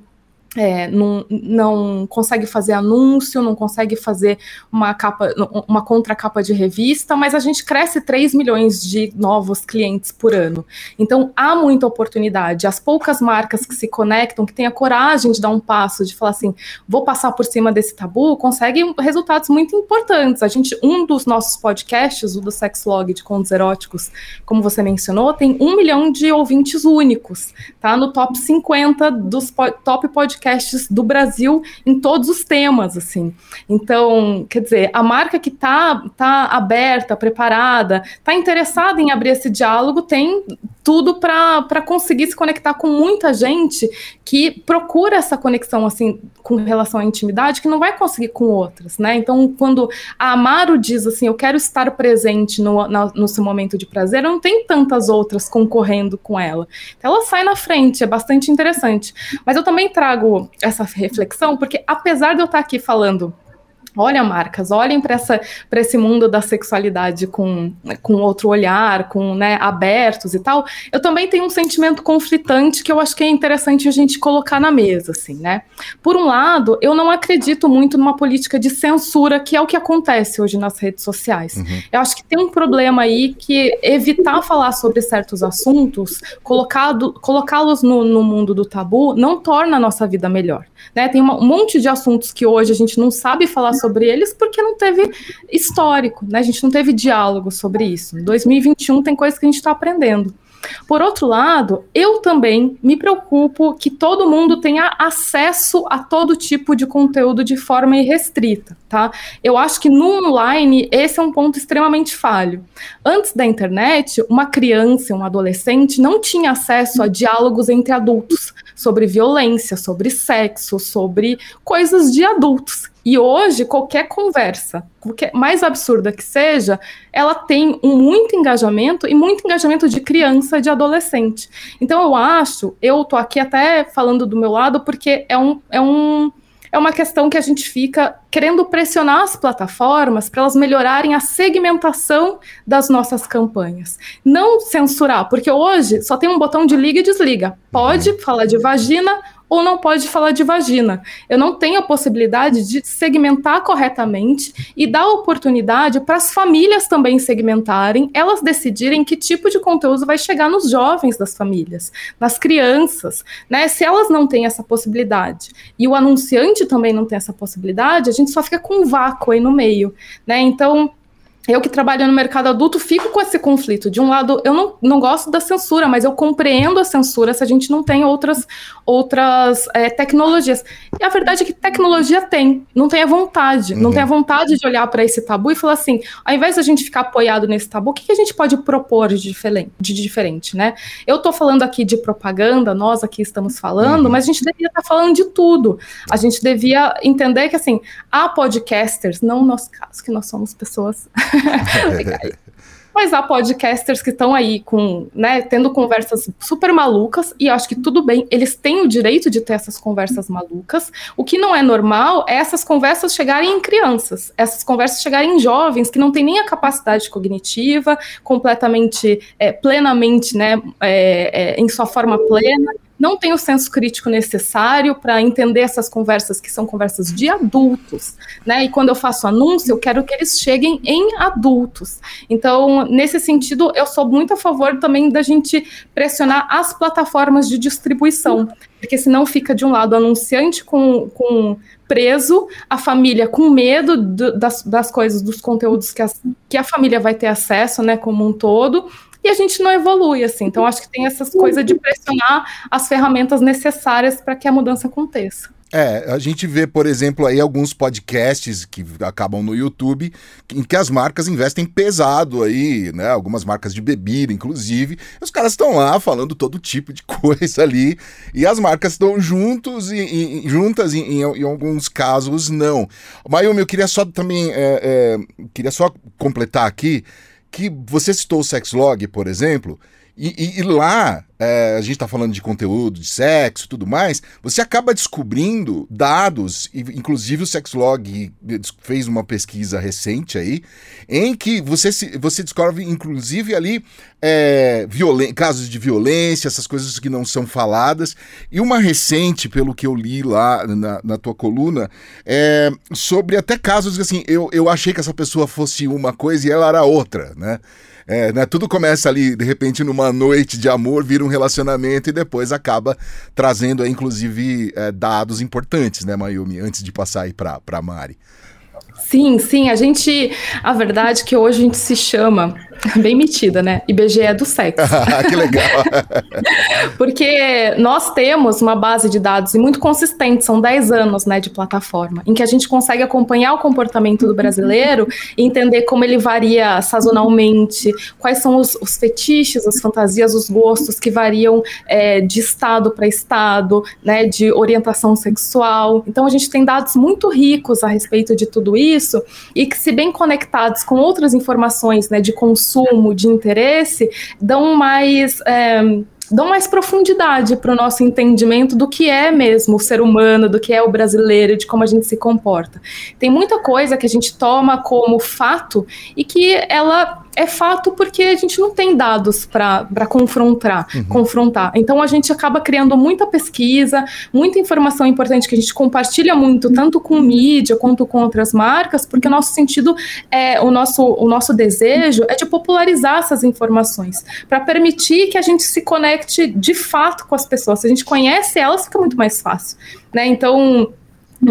é, não, não consegue fazer anúncio, não consegue fazer uma capa, uma contracapa de revista, mas a gente cresce 3 milhões de novos clientes por ano. Então há muita oportunidade. As poucas marcas que se conectam, que têm a coragem de dar um passo, de falar assim, vou passar por cima desse tabu, conseguem resultados muito importantes. A gente, um dos nossos podcasts, o do Sexlog de Contos Eróticos, como você mencionou, tem um milhão de ouvintes únicos, tá? No top 50 dos po top podcasts podcasts do Brasil em todos os temas, assim. Então, quer dizer, a marca que está tá aberta, preparada, está interessada em abrir esse diálogo, tem tudo para conseguir se conectar com muita gente que procura essa conexão assim com relação à intimidade que não vai conseguir com outras, né? Então, quando a Amaro diz assim, eu quero estar presente no, na, no seu momento de prazer, não tem tantas outras concorrendo com ela. Então, ela sai na frente, é bastante interessante. Mas eu também trago essa reflexão porque apesar de eu estar aqui falando Olha, marcas, olhem para esse mundo da sexualidade com, com outro olhar, com né, abertos e tal. Eu também tenho um sentimento conflitante que eu acho que é interessante a gente colocar na mesa, assim, né? Por um lado, eu não acredito muito numa política de censura, que é o que acontece hoje nas redes sociais. Uhum. Eu acho que tem um problema aí que evitar falar sobre certos assuntos, colocá-los no, no mundo do tabu, não torna a nossa vida melhor. Né? Tem uma, um monte de assuntos que hoje a gente não sabe falar sobre eles porque não teve histórico, né? A gente não teve diálogo sobre isso. Em 2021 tem coisas que a gente está aprendendo. Por outro lado, eu também me preocupo que todo mundo tenha acesso a todo tipo de conteúdo de forma irrestrita, tá? Eu acho que no online esse é um ponto extremamente falho. Antes da internet, uma criança, um adolescente não tinha acesso a diálogos entre adultos sobre violência, sobre sexo, sobre coisas de adultos. E hoje, qualquer conversa, qualquer, mais absurda que seja, ela tem um muito engajamento e muito engajamento de criança, de adolescente. Então, eu acho, eu tô aqui até falando do meu lado, porque é um. É um é uma questão que a gente fica querendo pressionar as plataformas para elas melhorarem a segmentação das nossas campanhas. Não censurar, porque hoje só tem um botão de liga e desliga. Pode falar de vagina ou não pode falar de vagina. Eu não tenho a possibilidade de segmentar corretamente e dar oportunidade para as famílias também segmentarem, elas decidirem que tipo de conteúdo vai chegar nos jovens das famílias, nas crianças, né? Se elas não têm essa possibilidade e o anunciante também não tem essa possibilidade, a gente só fica com um vácuo aí no meio, né? Então, eu que trabalho no mercado adulto fico com esse conflito. De um lado, eu não, não gosto da censura, mas eu compreendo a censura se a gente não tem outras, outras é, tecnologias. E a verdade é que tecnologia tem, não tem a vontade, uhum. não tem a vontade de olhar para esse tabu e falar assim: ao invés da gente ficar apoiado nesse tabu, o que, que a gente pode propor de diferente, de diferente, né? Eu estou falando aqui de propaganda, nós aqui estamos falando, uhum. mas a gente devia estar tá falando de tudo. A gente devia entender que assim, há podcasters, não no nosso caso, que nós somos pessoas. Mas há podcasters que estão aí com, né, tendo conversas super malucas, e acho que tudo bem, eles têm o direito de ter essas conversas malucas. O que não é normal é essas conversas chegarem em crianças, essas conversas chegarem em jovens que não têm nem a capacidade cognitiva, completamente, é, plenamente, né, é, é, em sua forma plena, não tem o senso crítico necessário para entender essas conversas que são conversas de adultos, né? E quando eu faço anúncio, eu quero que eles cheguem em adultos. Então, nesse sentido, eu sou muito a favor também da gente pressionar as plataformas de distribuição, porque senão fica de um lado o anunciante com, com preso, a família com medo do, das, das coisas, dos conteúdos que, as, que a família vai ter acesso, né, como um todo, e a gente não evolui assim. Então, acho que tem essas coisas de pressionar as ferramentas necessárias para que a mudança aconteça. É, a gente vê, por exemplo, aí alguns podcasts que acabam no YouTube em que as marcas investem pesado aí, né? Algumas marcas de bebida, inclusive. Os caras estão lá falando todo tipo de coisa ali. E as marcas estão juntos e, e juntas, em, em, em, alguns casos, não. Mayumi, eu queria só também. É, é, queria só completar aqui que você citou o Sexlog, por exemplo. E, e, e lá, é, a gente está falando de conteúdo, de sexo tudo mais, você acaba descobrindo dados, inclusive o Sexlog fez uma pesquisa recente aí, em que você, se, você descobre, inclusive, ali é, casos de violência, essas coisas que não são faladas. E uma recente, pelo que eu li lá na, na tua coluna, é sobre até casos que assim, eu, eu achei que essa pessoa fosse uma coisa e ela era outra, né? É, né, tudo começa ali, de repente, numa noite de amor, vira um relacionamento e depois acaba trazendo, inclusive, é, dados importantes, né, Mayumi, antes de passar aí para a Mari. Sim, sim, a gente. A verdade é que hoje a gente se chama, bem metida, né? IBGE é do sexo. que legal! Porque nós temos uma base de dados muito consistente, são 10 anos né, de plataforma, em que a gente consegue acompanhar o comportamento do brasileiro e entender como ele varia sazonalmente, quais são os, os fetiches, as fantasias, os gostos que variam é, de estado para estado, né? De orientação sexual. Então a gente tem dados muito ricos a respeito de tudo isso isso e que, se bem conectados com outras informações né, de consumo, de interesse, dão mais. É, dão mais profundidade para o nosso entendimento do que é mesmo o ser humano, do que é o brasileiro, de como a gente se comporta. Tem muita coisa que a gente toma como fato e que ela é fato porque a gente não tem dados para confrontar, uhum. confrontar. Então a gente acaba criando muita pesquisa, muita informação importante que a gente compartilha muito, tanto com mídia quanto com outras marcas, porque o nosso sentido é o nosso, o nosso desejo é de popularizar essas informações, para permitir que a gente se conecte de fato com as pessoas. Se a gente conhece elas, fica muito mais fácil. Né? Então,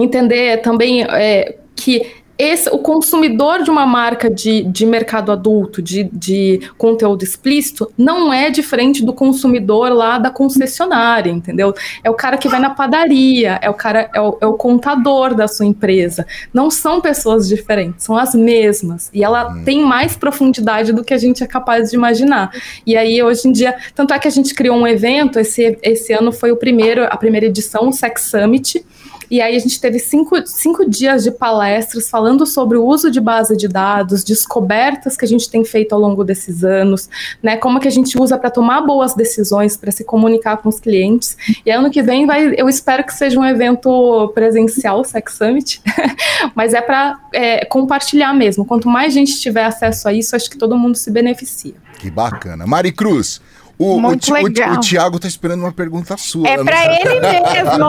entender também é, que esse, o consumidor de uma marca de, de mercado adulto, de, de conteúdo explícito, não é diferente do consumidor lá da concessionária, entendeu? É o cara que vai na padaria, é o cara, é o, é o contador da sua empresa. Não são pessoas diferentes, são as mesmas. E ela hum. tem mais profundidade do que a gente é capaz de imaginar. E aí, hoje em dia, tanto é que a gente criou um evento, esse, esse ano foi o primeiro, a primeira edição, o Sex Summit, e aí a gente teve cinco, cinco dias de palestras falando sobre o uso de base de dados, descobertas que a gente tem feito ao longo desses anos, né? Como que a gente usa para tomar boas decisões, para se comunicar com os clientes. E ano que vem vai, eu espero que seja um evento presencial, o Sex Summit, mas é para é, compartilhar mesmo. Quanto mais gente tiver acesso a isso, acho que todo mundo se beneficia. Que bacana. Mari Cruz, o, Muito o, legal. O, o Tiago tá esperando uma pergunta sua. É para ele mesmo.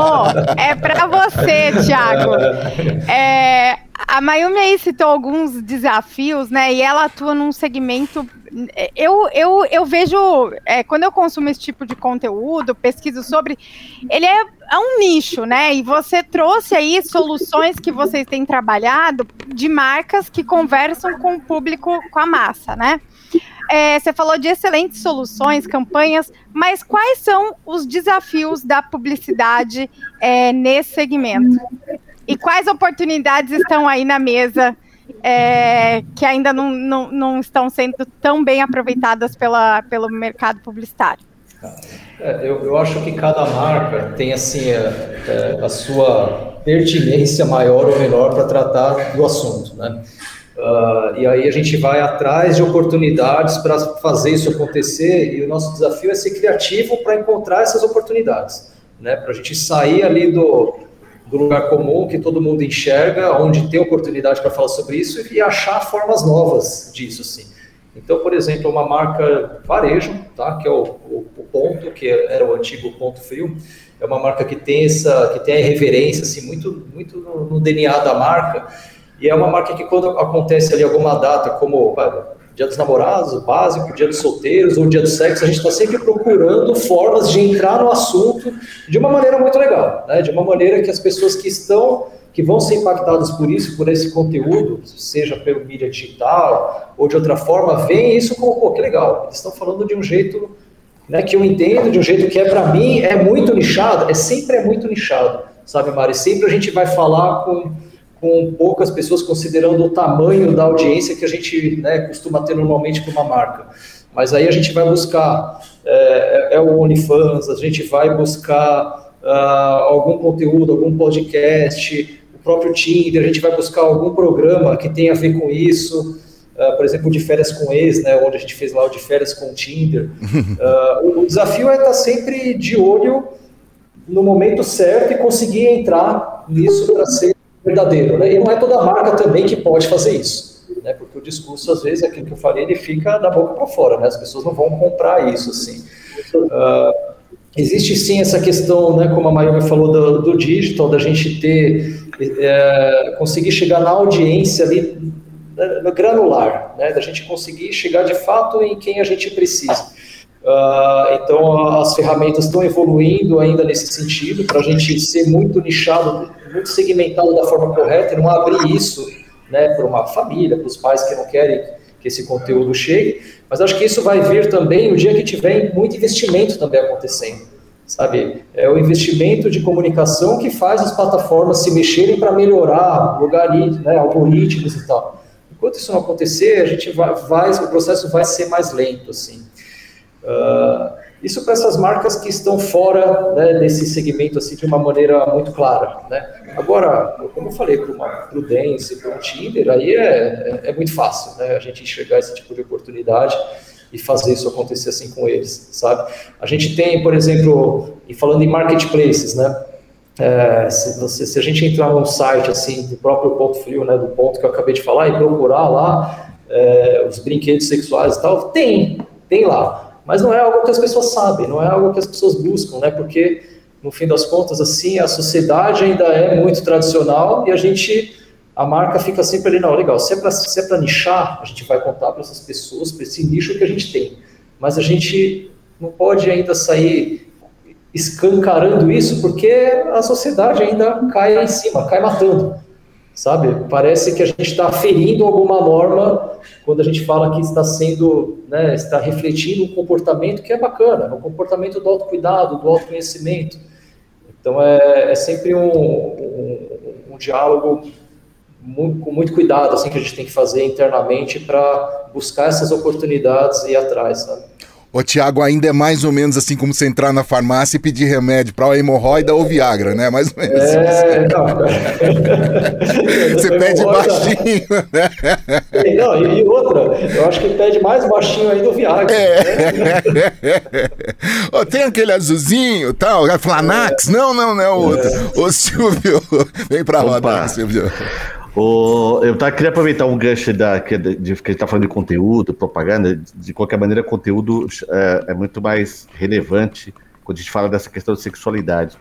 é para você, Tiago. É, a Mayumi aí citou alguns desafios, né? E ela atua num segmento. Eu, eu, eu vejo, é, quando eu consumo esse tipo de conteúdo, pesquiso sobre, ele é, é um nicho, né? E você trouxe aí soluções que vocês têm trabalhado de marcas que conversam com o público, com a massa, né? É, você falou de excelentes soluções, campanhas, mas quais são os desafios da publicidade é, nesse segmento? E quais oportunidades estão aí na mesa é, que ainda não, não, não, estão sendo tão bem aproveitadas pela, pelo mercado publicitário? É, eu, eu, acho que cada marca tem assim a, é, é, a sua pertinência maior ou menor para tratar do assunto, né? Uh, e aí a gente vai atrás de oportunidades para fazer isso acontecer e o nosso desafio é ser criativo para encontrar essas oportunidades, né? Para a gente sair ali do, do lugar comum que todo mundo enxerga, onde tem oportunidade para falar sobre isso e achar formas novas disso, sim. Então, por exemplo, uma marca varejo, tá? que é o, o, o, ponto, que era o antigo ponto frio, é uma marca que tem essa, que tem a reverência assim, muito, muito no, no DNA da marca, e é uma marca que quando acontece ali alguma data, como Dia dos Namorados, básico, Dia dos Solteiros ou Dia do Sexo, a gente está sempre procurando formas de entrar no assunto de uma maneira muito legal, né? de uma maneira que as pessoas que estão, que vão ser impactadas por isso, por esse conteúdo, seja pelo mídia digital ou de outra forma, veem isso como, pô, que legal, eles estão falando de um jeito né, que eu entendo, de um jeito que é para mim, é muito nichado, é sempre é muito nichado, sabe, Mari? Sempre a gente vai falar com com poucas pessoas, considerando o tamanho da audiência que a gente né, costuma ter normalmente para uma marca. Mas aí a gente vai buscar é, é, o OnlyFans, a gente vai buscar uh, algum conteúdo, algum podcast, o próprio Tinder, a gente vai buscar algum programa que tenha a ver com isso. Uh, por exemplo, de férias com ex, né, onde a gente fez lá o de férias com o Tinder. Uh, o desafio é estar sempre de olho no momento certo e conseguir entrar nisso para ser verdadeiro. Né? E não é toda marca também que pode fazer isso, né? porque o discurso, às vezes, aquilo que eu falei, ele fica da boca para fora, né? as pessoas não vão comprar isso. Assim. Uh, existe sim essa questão, né, como a Mayumi falou, do, do digital, da gente ter, é, conseguir chegar na audiência ali, né, no granular, né, da gente conseguir chegar de fato em quem a gente precisa. Uh, então, as ferramentas estão evoluindo ainda nesse sentido, para a gente ser muito nichado, muito segmentado da forma correta e não abrir isso né, para uma família, para os pais que não querem que esse conteúdo chegue. Mas acho que isso vai vir também o dia que tiver muito investimento também acontecendo. Sabe? É o investimento de comunicação que faz as plataformas se mexerem para melhorar logaritmos, né, algoritmos e tal. Enquanto isso não acontecer, a gente vai, vai, o processo vai ser mais lento, assim. Uh, isso para essas marcas que estão fora né, desse segmento assim de uma maneira muito clara. Né? Agora, como eu falei, para uma Prudence, para um Tinder, aí é, é, é, muito fácil né, a gente enxergar esse tipo de oportunidade e fazer isso acontecer assim com eles, sabe? A gente tem, por exemplo, e falando em marketplaces, né? É, se, você, se a gente entrar num site assim do próprio ponto frio, né, do ponto que eu acabei de falar e procurar lá é, os brinquedos sexuais e tal, tem, tem lá. Mas não é algo que as pessoas sabem, não é algo que as pessoas buscam, né? Porque, no fim das contas, assim, a sociedade ainda é muito tradicional e a gente, a marca fica sempre ali, não, legal, se é para é nichar, a gente vai contar para essas pessoas, para esse nicho que a gente tem. Mas a gente não pode ainda sair escancarando isso, porque a sociedade ainda cai em cima, cai matando sabe? Parece que a gente está ferindo alguma norma quando a gente fala que está sendo, né, está refletindo um comportamento que é bacana, um comportamento do autocuidado, do autoconhecimento. Então é, é sempre um, um, um diálogo muito, com muito cuidado assim que a gente tem que fazer internamente para buscar essas oportunidades e ir atrás, sabe? Ô, Tiago, ainda é mais ou menos assim como você entrar na farmácia e pedir remédio para hemorroida ou Viagra, né? Mais ou menos. É, não. você pede baixinho, né? Não, e outra, eu acho que pede mais baixinho ainda o Viagra. É. Né? oh, tem aquele azulzinho tal, Flanax? É. Não, não, não é o outro. É. Ô, Silvio, vem pra roda, Silvio. O, eu tá, queria aproveitar um gancho da, que, de, de, que a gente está falando de conteúdo, propaganda. De qualquer maneira, conteúdo é, é, muito mais relevante quando a gente fala dessa questão de sexualidade.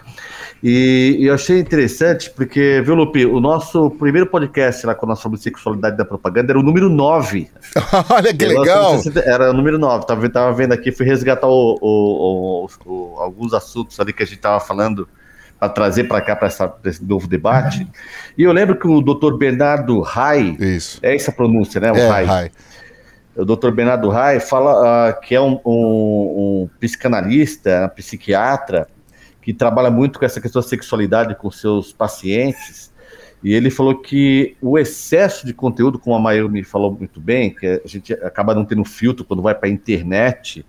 E, e eu achei interessante porque, viu, Lupi, o nosso primeiro podcast lá, quando nós falamos de sexualidade da propaganda, era o número 9. Olha que legal! Era o número 9. Tava, tava vendo aqui, fui resgatar o, o, o, alguns assuntos ali que a gente estava falando a trazer para cá para esse novo debate. E eu lembro que o doutor Bernardo Rai, Isso. é essa pronúncia, né? O é, Rai. Rai. O doutor Bernardo Rai fala uh, que é um, um, um psicanalista, um psiquiatra, que trabalha muito com essa questão da sexualidade com seus pacientes. E ele falou que o excesso de conteúdo, como a Mayumi falou muito bem, que a gente acaba não tendo filtro quando vai para a internet,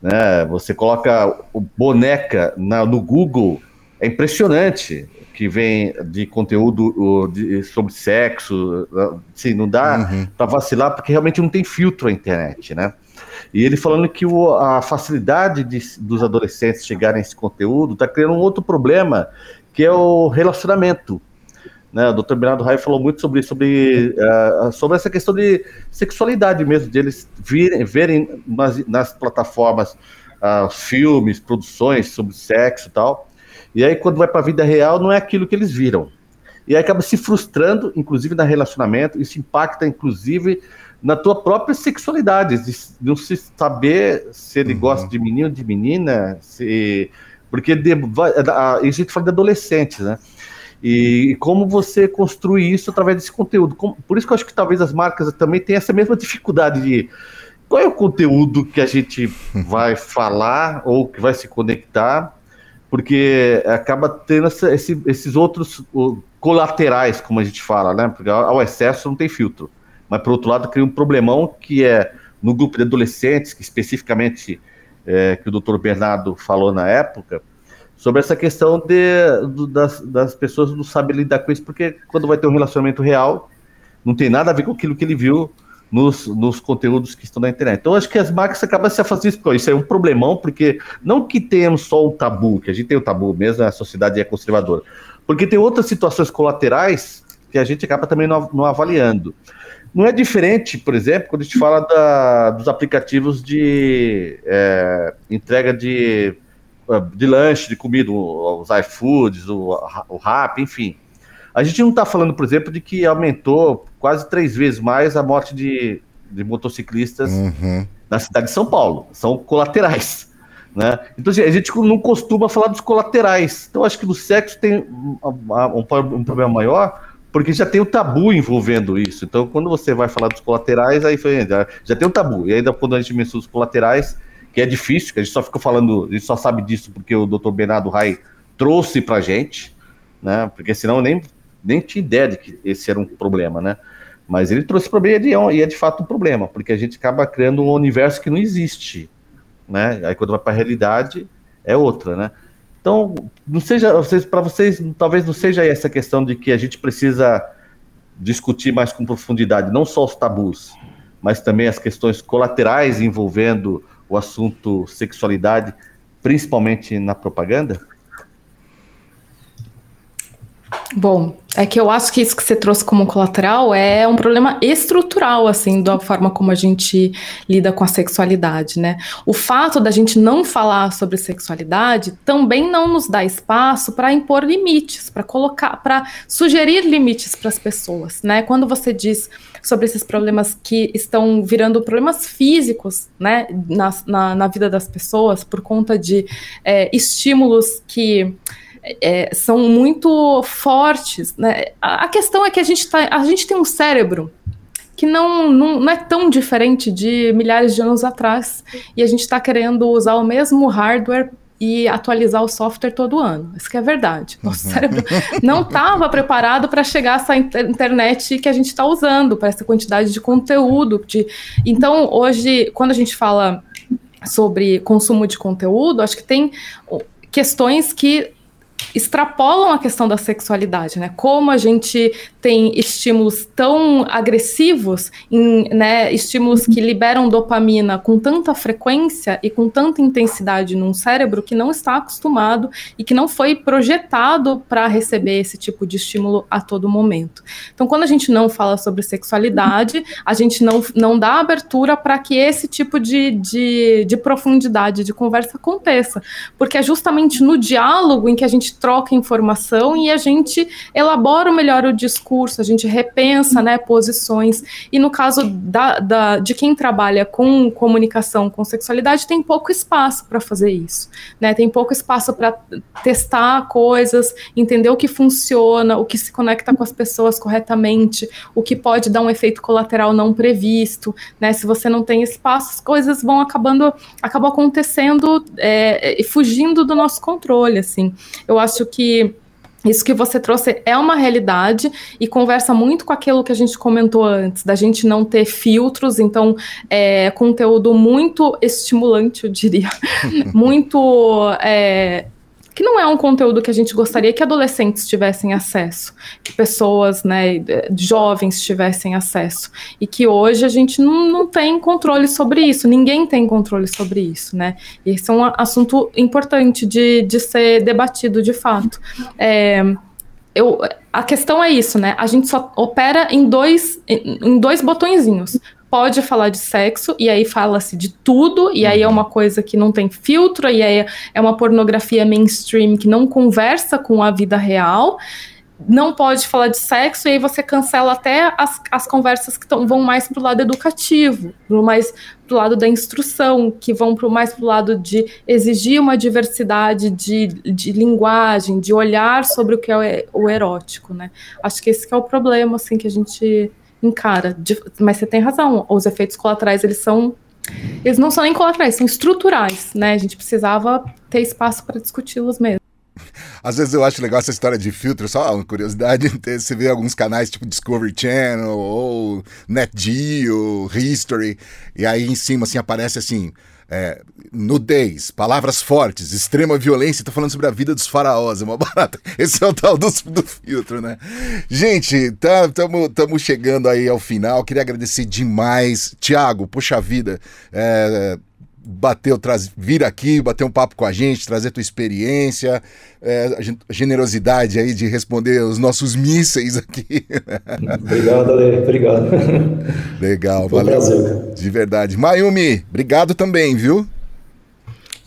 né? Você coloca boneca na, no Google, é impressionante que vem de conteúdo de, sobre sexo, assim, não dá uhum. para vacilar porque realmente não tem filtro a internet, né? E ele falando que o, a facilidade de, dos adolescentes chegarem a esse conteúdo está criando um outro problema, que é o relacionamento. Né? O Dr. Bernardo Raio falou muito sobre, sobre, uh, sobre essa questão de sexualidade mesmo, de eles virem, verem nas, nas plataformas uh, filmes, produções sobre sexo e tal. E aí, quando vai para a vida real, não é aquilo que eles viram. E aí acaba se frustrando, inclusive, no relacionamento, isso impacta, inclusive, na tua própria sexualidade, de não se saber se ele uhum. gosta de menino ou de menina, se... porque de, a, gente fala de adolescentes, né? E, como você construir isso através desse conteúdo. Por isso que eu acho que talvez as marcas também tenham essa mesma dificuldade de qual é o conteúdo que a gente vai falar ou que vai se conectar, porque acaba tendo essa, esse, esses outros colaterais, como a gente fala, né? Porque ao excesso não tem filtro. Mas, por outro lado, cria um problemão que é no grupo de adolescentes, que especificamente é, que o doutor Bernardo falou na época, sobre essa questão de, do, das, das pessoas não sabem lidar com isso, porque quando vai ter um relacionamento real, não tem nada a ver com aquilo que ele viu nos, nos conteúdos que estão na internet. Então, acho que as marcas acabam se afastando isso, isso é um problemão, porque não que tenhamos só o tabu, que a gente tem o tabu mesmo, a sociedade é conservadora, porque tem outras situações colaterais que a gente acaba também não, avaliando. Não é diferente, por exemplo, quando a gente fala da, dos aplicativos de é, entrega de de lanche, de comida, os iFoods, o, o Rap, enfim. A gente não está falando, por exemplo, de que aumentou quase três vezes mais a morte de, de motociclistas uhum. na cidade de São Paulo. São colaterais. Né? Então, assim, a gente não costuma falar dos colaterais. Então, acho que no sexo tem um, um, um problema maior, porque já tem o tabu envolvendo isso. Então, quando você vai falar dos colaterais, aí foi, já, já tem o tabu. E ainda quando a gente menciona os colaterais, que é difícil, que a gente só fica falando, a gente só sabe disso porque o Dr. Bernardo Rai trouxe pra gente, né? Porque senão nem, nem tinha ideia de que esse era um problema, né? Mas ele trouxe problema e é de fato um problema, porque a gente acaba criando um universo que não existe, né? Aí quando vai para a realidade é outra, né? Então, não seja, vocês, para vocês, talvez não seja essa questão de que a gente precisa discutir mais com profundidade, não só os tabus, mas também as questões colaterais envolvendo o assunto sexualidade, principalmente na propaganda? Bom, é que eu acho que isso que você trouxe como colateral é um problema estrutural, assim, da forma como a gente lida com a sexualidade, né? O fato da gente não falar sobre sexualidade também não nos dá espaço para impor limites, para colocar, para sugerir limites para as pessoas, né? Quando você diz sobre esses problemas que estão virando problemas físicos, né, na, na, na vida das pessoas por conta de é, estímulos que é, são muito fortes. Né? A questão é que a gente, tá, a gente tem um cérebro que não, não, não, é tão diferente de milhares de anos atrás e a gente está querendo usar o mesmo hardware e atualizar o software todo ano. Isso que é verdade. Nosso cérebro não estava preparado para chegar a essa internet que a gente está usando, para essa quantidade de conteúdo. De... Então, hoje, quando a gente fala sobre consumo de conteúdo, acho que tem questões que extrapolam a questão da sexualidade, né? Como a gente tem estímulos tão agressivos, em, né, estímulos que liberam dopamina com tanta frequência e com tanta intensidade num cérebro que não está acostumado e que não foi projetado para receber esse tipo de estímulo a todo momento. Então, quando a gente não fala sobre sexualidade, a gente não, não dá abertura para que esse tipo de, de, de profundidade de conversa aconteça, porque é justamente no diálogo em que a gente troca informação e a gente elabora melhor o discurso, a gente repensa né, posições. E no caso da, da, de quem trabalha com comunicação, com sexualidade, tem pouco espaço para fazer isso. Né? Tem pouco espaço para testar coisas, entender o que funciona, o que se conecta com as pessoas corretamente, o que pode dar um efeito colateral não previsto. Né? Se você não tem espaço, as coisas vão acabando, acabam acontecendo é, e fugindo do nosso controle. Assim. Eu acho que isso que você trouxe é uma realidade e conversa muito com aquilo que a gente comentou antes, da gente não ter filtros, então é conteúdo muito estimulante, eu diria, muito é, que não é um conteúdo que a gente gostaria que adolescentes tivessem acesso, que pessoas, né, jovens tivessem acesso, e que hoje a gente não, não tem controle sobre isso, ninguém tem controle sobre isso, né, e é um assunto importante de, de ser debatido de fato. É, eu, a questão é isso, né? A gente só opera em dois, em dois botõezinhos. Pode falar de sexo, e aí fala-se de tudo, e aí é uma coisa que não tem filtro, e aí é uma pornografia mainstream que não conversa com a vida real não pode falar de sexo, e aí você cancela até as, as conversas que tão, vão mais para o lado educativo, pro mais para o lado da instrução, que vão pro, mais para o lado de exigir uma diversidade de, de linguagem, de olhar sobre o que é o erótico, né? Acho que esse que é o problema, assim, que a gente encara. Mas você tem razão, os efeitos colaterais, eles são eles não são nem colaterais, são estruturais, né? A gente precisava ter espaço para discuti-los mesmo. Às vezes eu acho legal essa história de filtro, só uma curiosidade, você vê alguns canais tipo Discovery Channel ou NetGeo, History, e aí em cima assim aparece assim, é, nudez, palavras fortes, extrema violência, tá falando sobre a vida dos faraós, é uma barata. Esse é o tal do, do filtro, né? Gente, estamos tá, chegando aí ao final, queria agradecer demais. Tiago, puxa vida, é, bateu, traz, vir aqui, bater um papo com a gente, trazer tua experiência, é, a generosidade aí de responder os nossos mísseis aqui. Obrigado, Ale, obrigado. Legal, Foi valeu. Um prazer. De verdade. Mayumi, obrigado também, viu?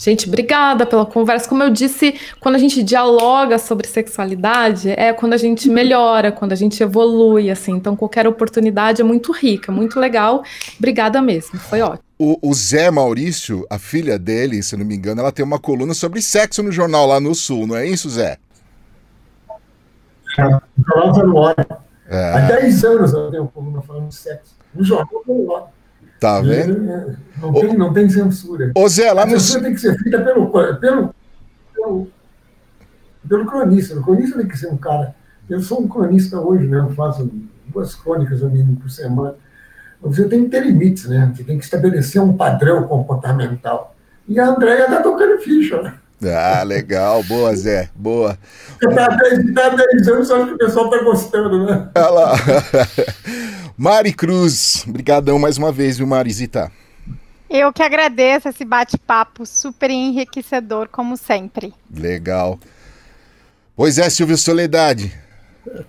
Gente, obrigada pela conversa. Como eu disse, quando a gente dialoga sobre sexualidade, é quando a gente melhora, quando a gente evolui, assim. Então, qualquer oportunidade é muito rica, muito legal. Obrigada mesmo, foi ótimo. O, o, Zé Maurício, a filha dele, se não me engano, ela tem uma coluna sobre sexo no jornal lá no Sul, não é isso, Zé? É, no jornal Januário. É. Há 10 anos ela tem uma coluna falando de sexo. No jornal Januário. Tá vendo? É, não, tem, não tem censura. Ô Zé, lá no... A censura tem que ser feita pelo, pelo, pelo, pelo cronista. O cronista tem que ser um cara... Eu sou um cronista hoje, né? Eu faço duas crônicas, no mínimo, por semana você tem que ter limites, né? Você tem que estabelecer um padrão comportamental. E a Andréia está tocando ficha, né? Ah, legal. Boa, Zé. Boa. Está há 10 anos, acho que o pessoal está gostando, né? Olha lá. Mari Cruz, brigadão mais uma vez, viu, Marizita? Eu que agradeço esse bate-papo super enriquecedor, como sempre. Legal. Pois é, Silvio Soledade.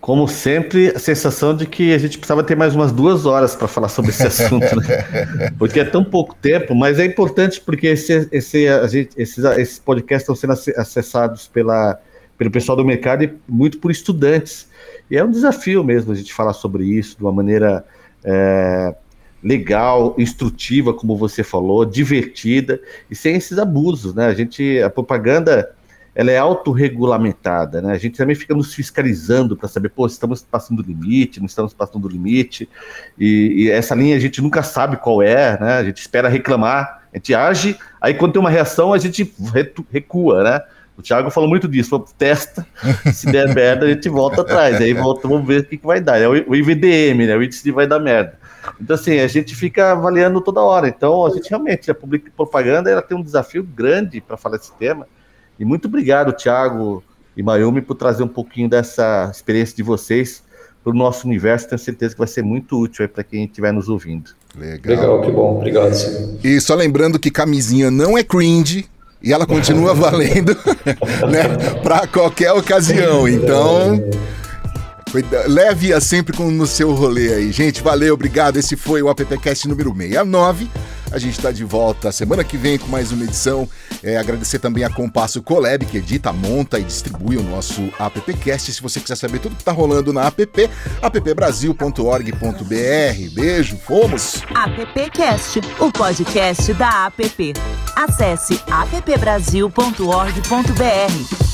Como sempre, a sensação de que a gente precisava ter mais umas duas horas para falar sobre esse assunto, né? Porque é tão pouco tempo, mas é importante porque esse, esse, a gente, esses, esses podcasts estão sendo acessados pela, pelo pessoal do mercado e muito por estudantes. E é um desafio mesmo a gente falar sobre isso de uma maneira é, legal, instrutiva, como você falou, divertida e sem esses abusos, né? A gente, a propaganda ela é autorregulamentada, né? A gente também fica nos fiscalizando para saber, pô, estamos passando do limite, não estamos passando do limite, e, e, essa linha a gente nunca sabe qual é, né? A gente espera reclamar, a gente age, aí quando tem uma reação a gente recua, né? O Thiago falou muito disso, testa, se der merda a gente volta atrás, aí volta, vamos ver o que, que vai dar. É o IVDM, né? O índice de vai dar merda. Então, assim, a gente fica avaliando toda hora. Então, a gente realmente, a propaganda, ela tem um desafio grande para falar desse tema, e muito obrigado, Thiago e Mayumi, por trazer um pouquinho dessa experiência de vocês para o nosso universo. Tenho certeza que vai ser muito útil para quem estiver nos ouvindo. Legal. Legal, que bom. Obrigado, senhor. E só lembrando que camisinha não é cringe e ela continua valendo né, para qualquer ocasião. Então. Leve-a sempre com, no seu rolê aí. Gente, valeu, obrigado. Esse foi o AppCast número 69. A gente está de volta semana que vem com mais uma edição. É, agradecer também a Compasso Colab, que edita, monta e distribui o nosso AppCast. Se você quiser saber tudo que está rolando na app, appbrasil.org.br. Beijo, fomos! AppCast, o podcast da app. Acesse appbrasil.org.br.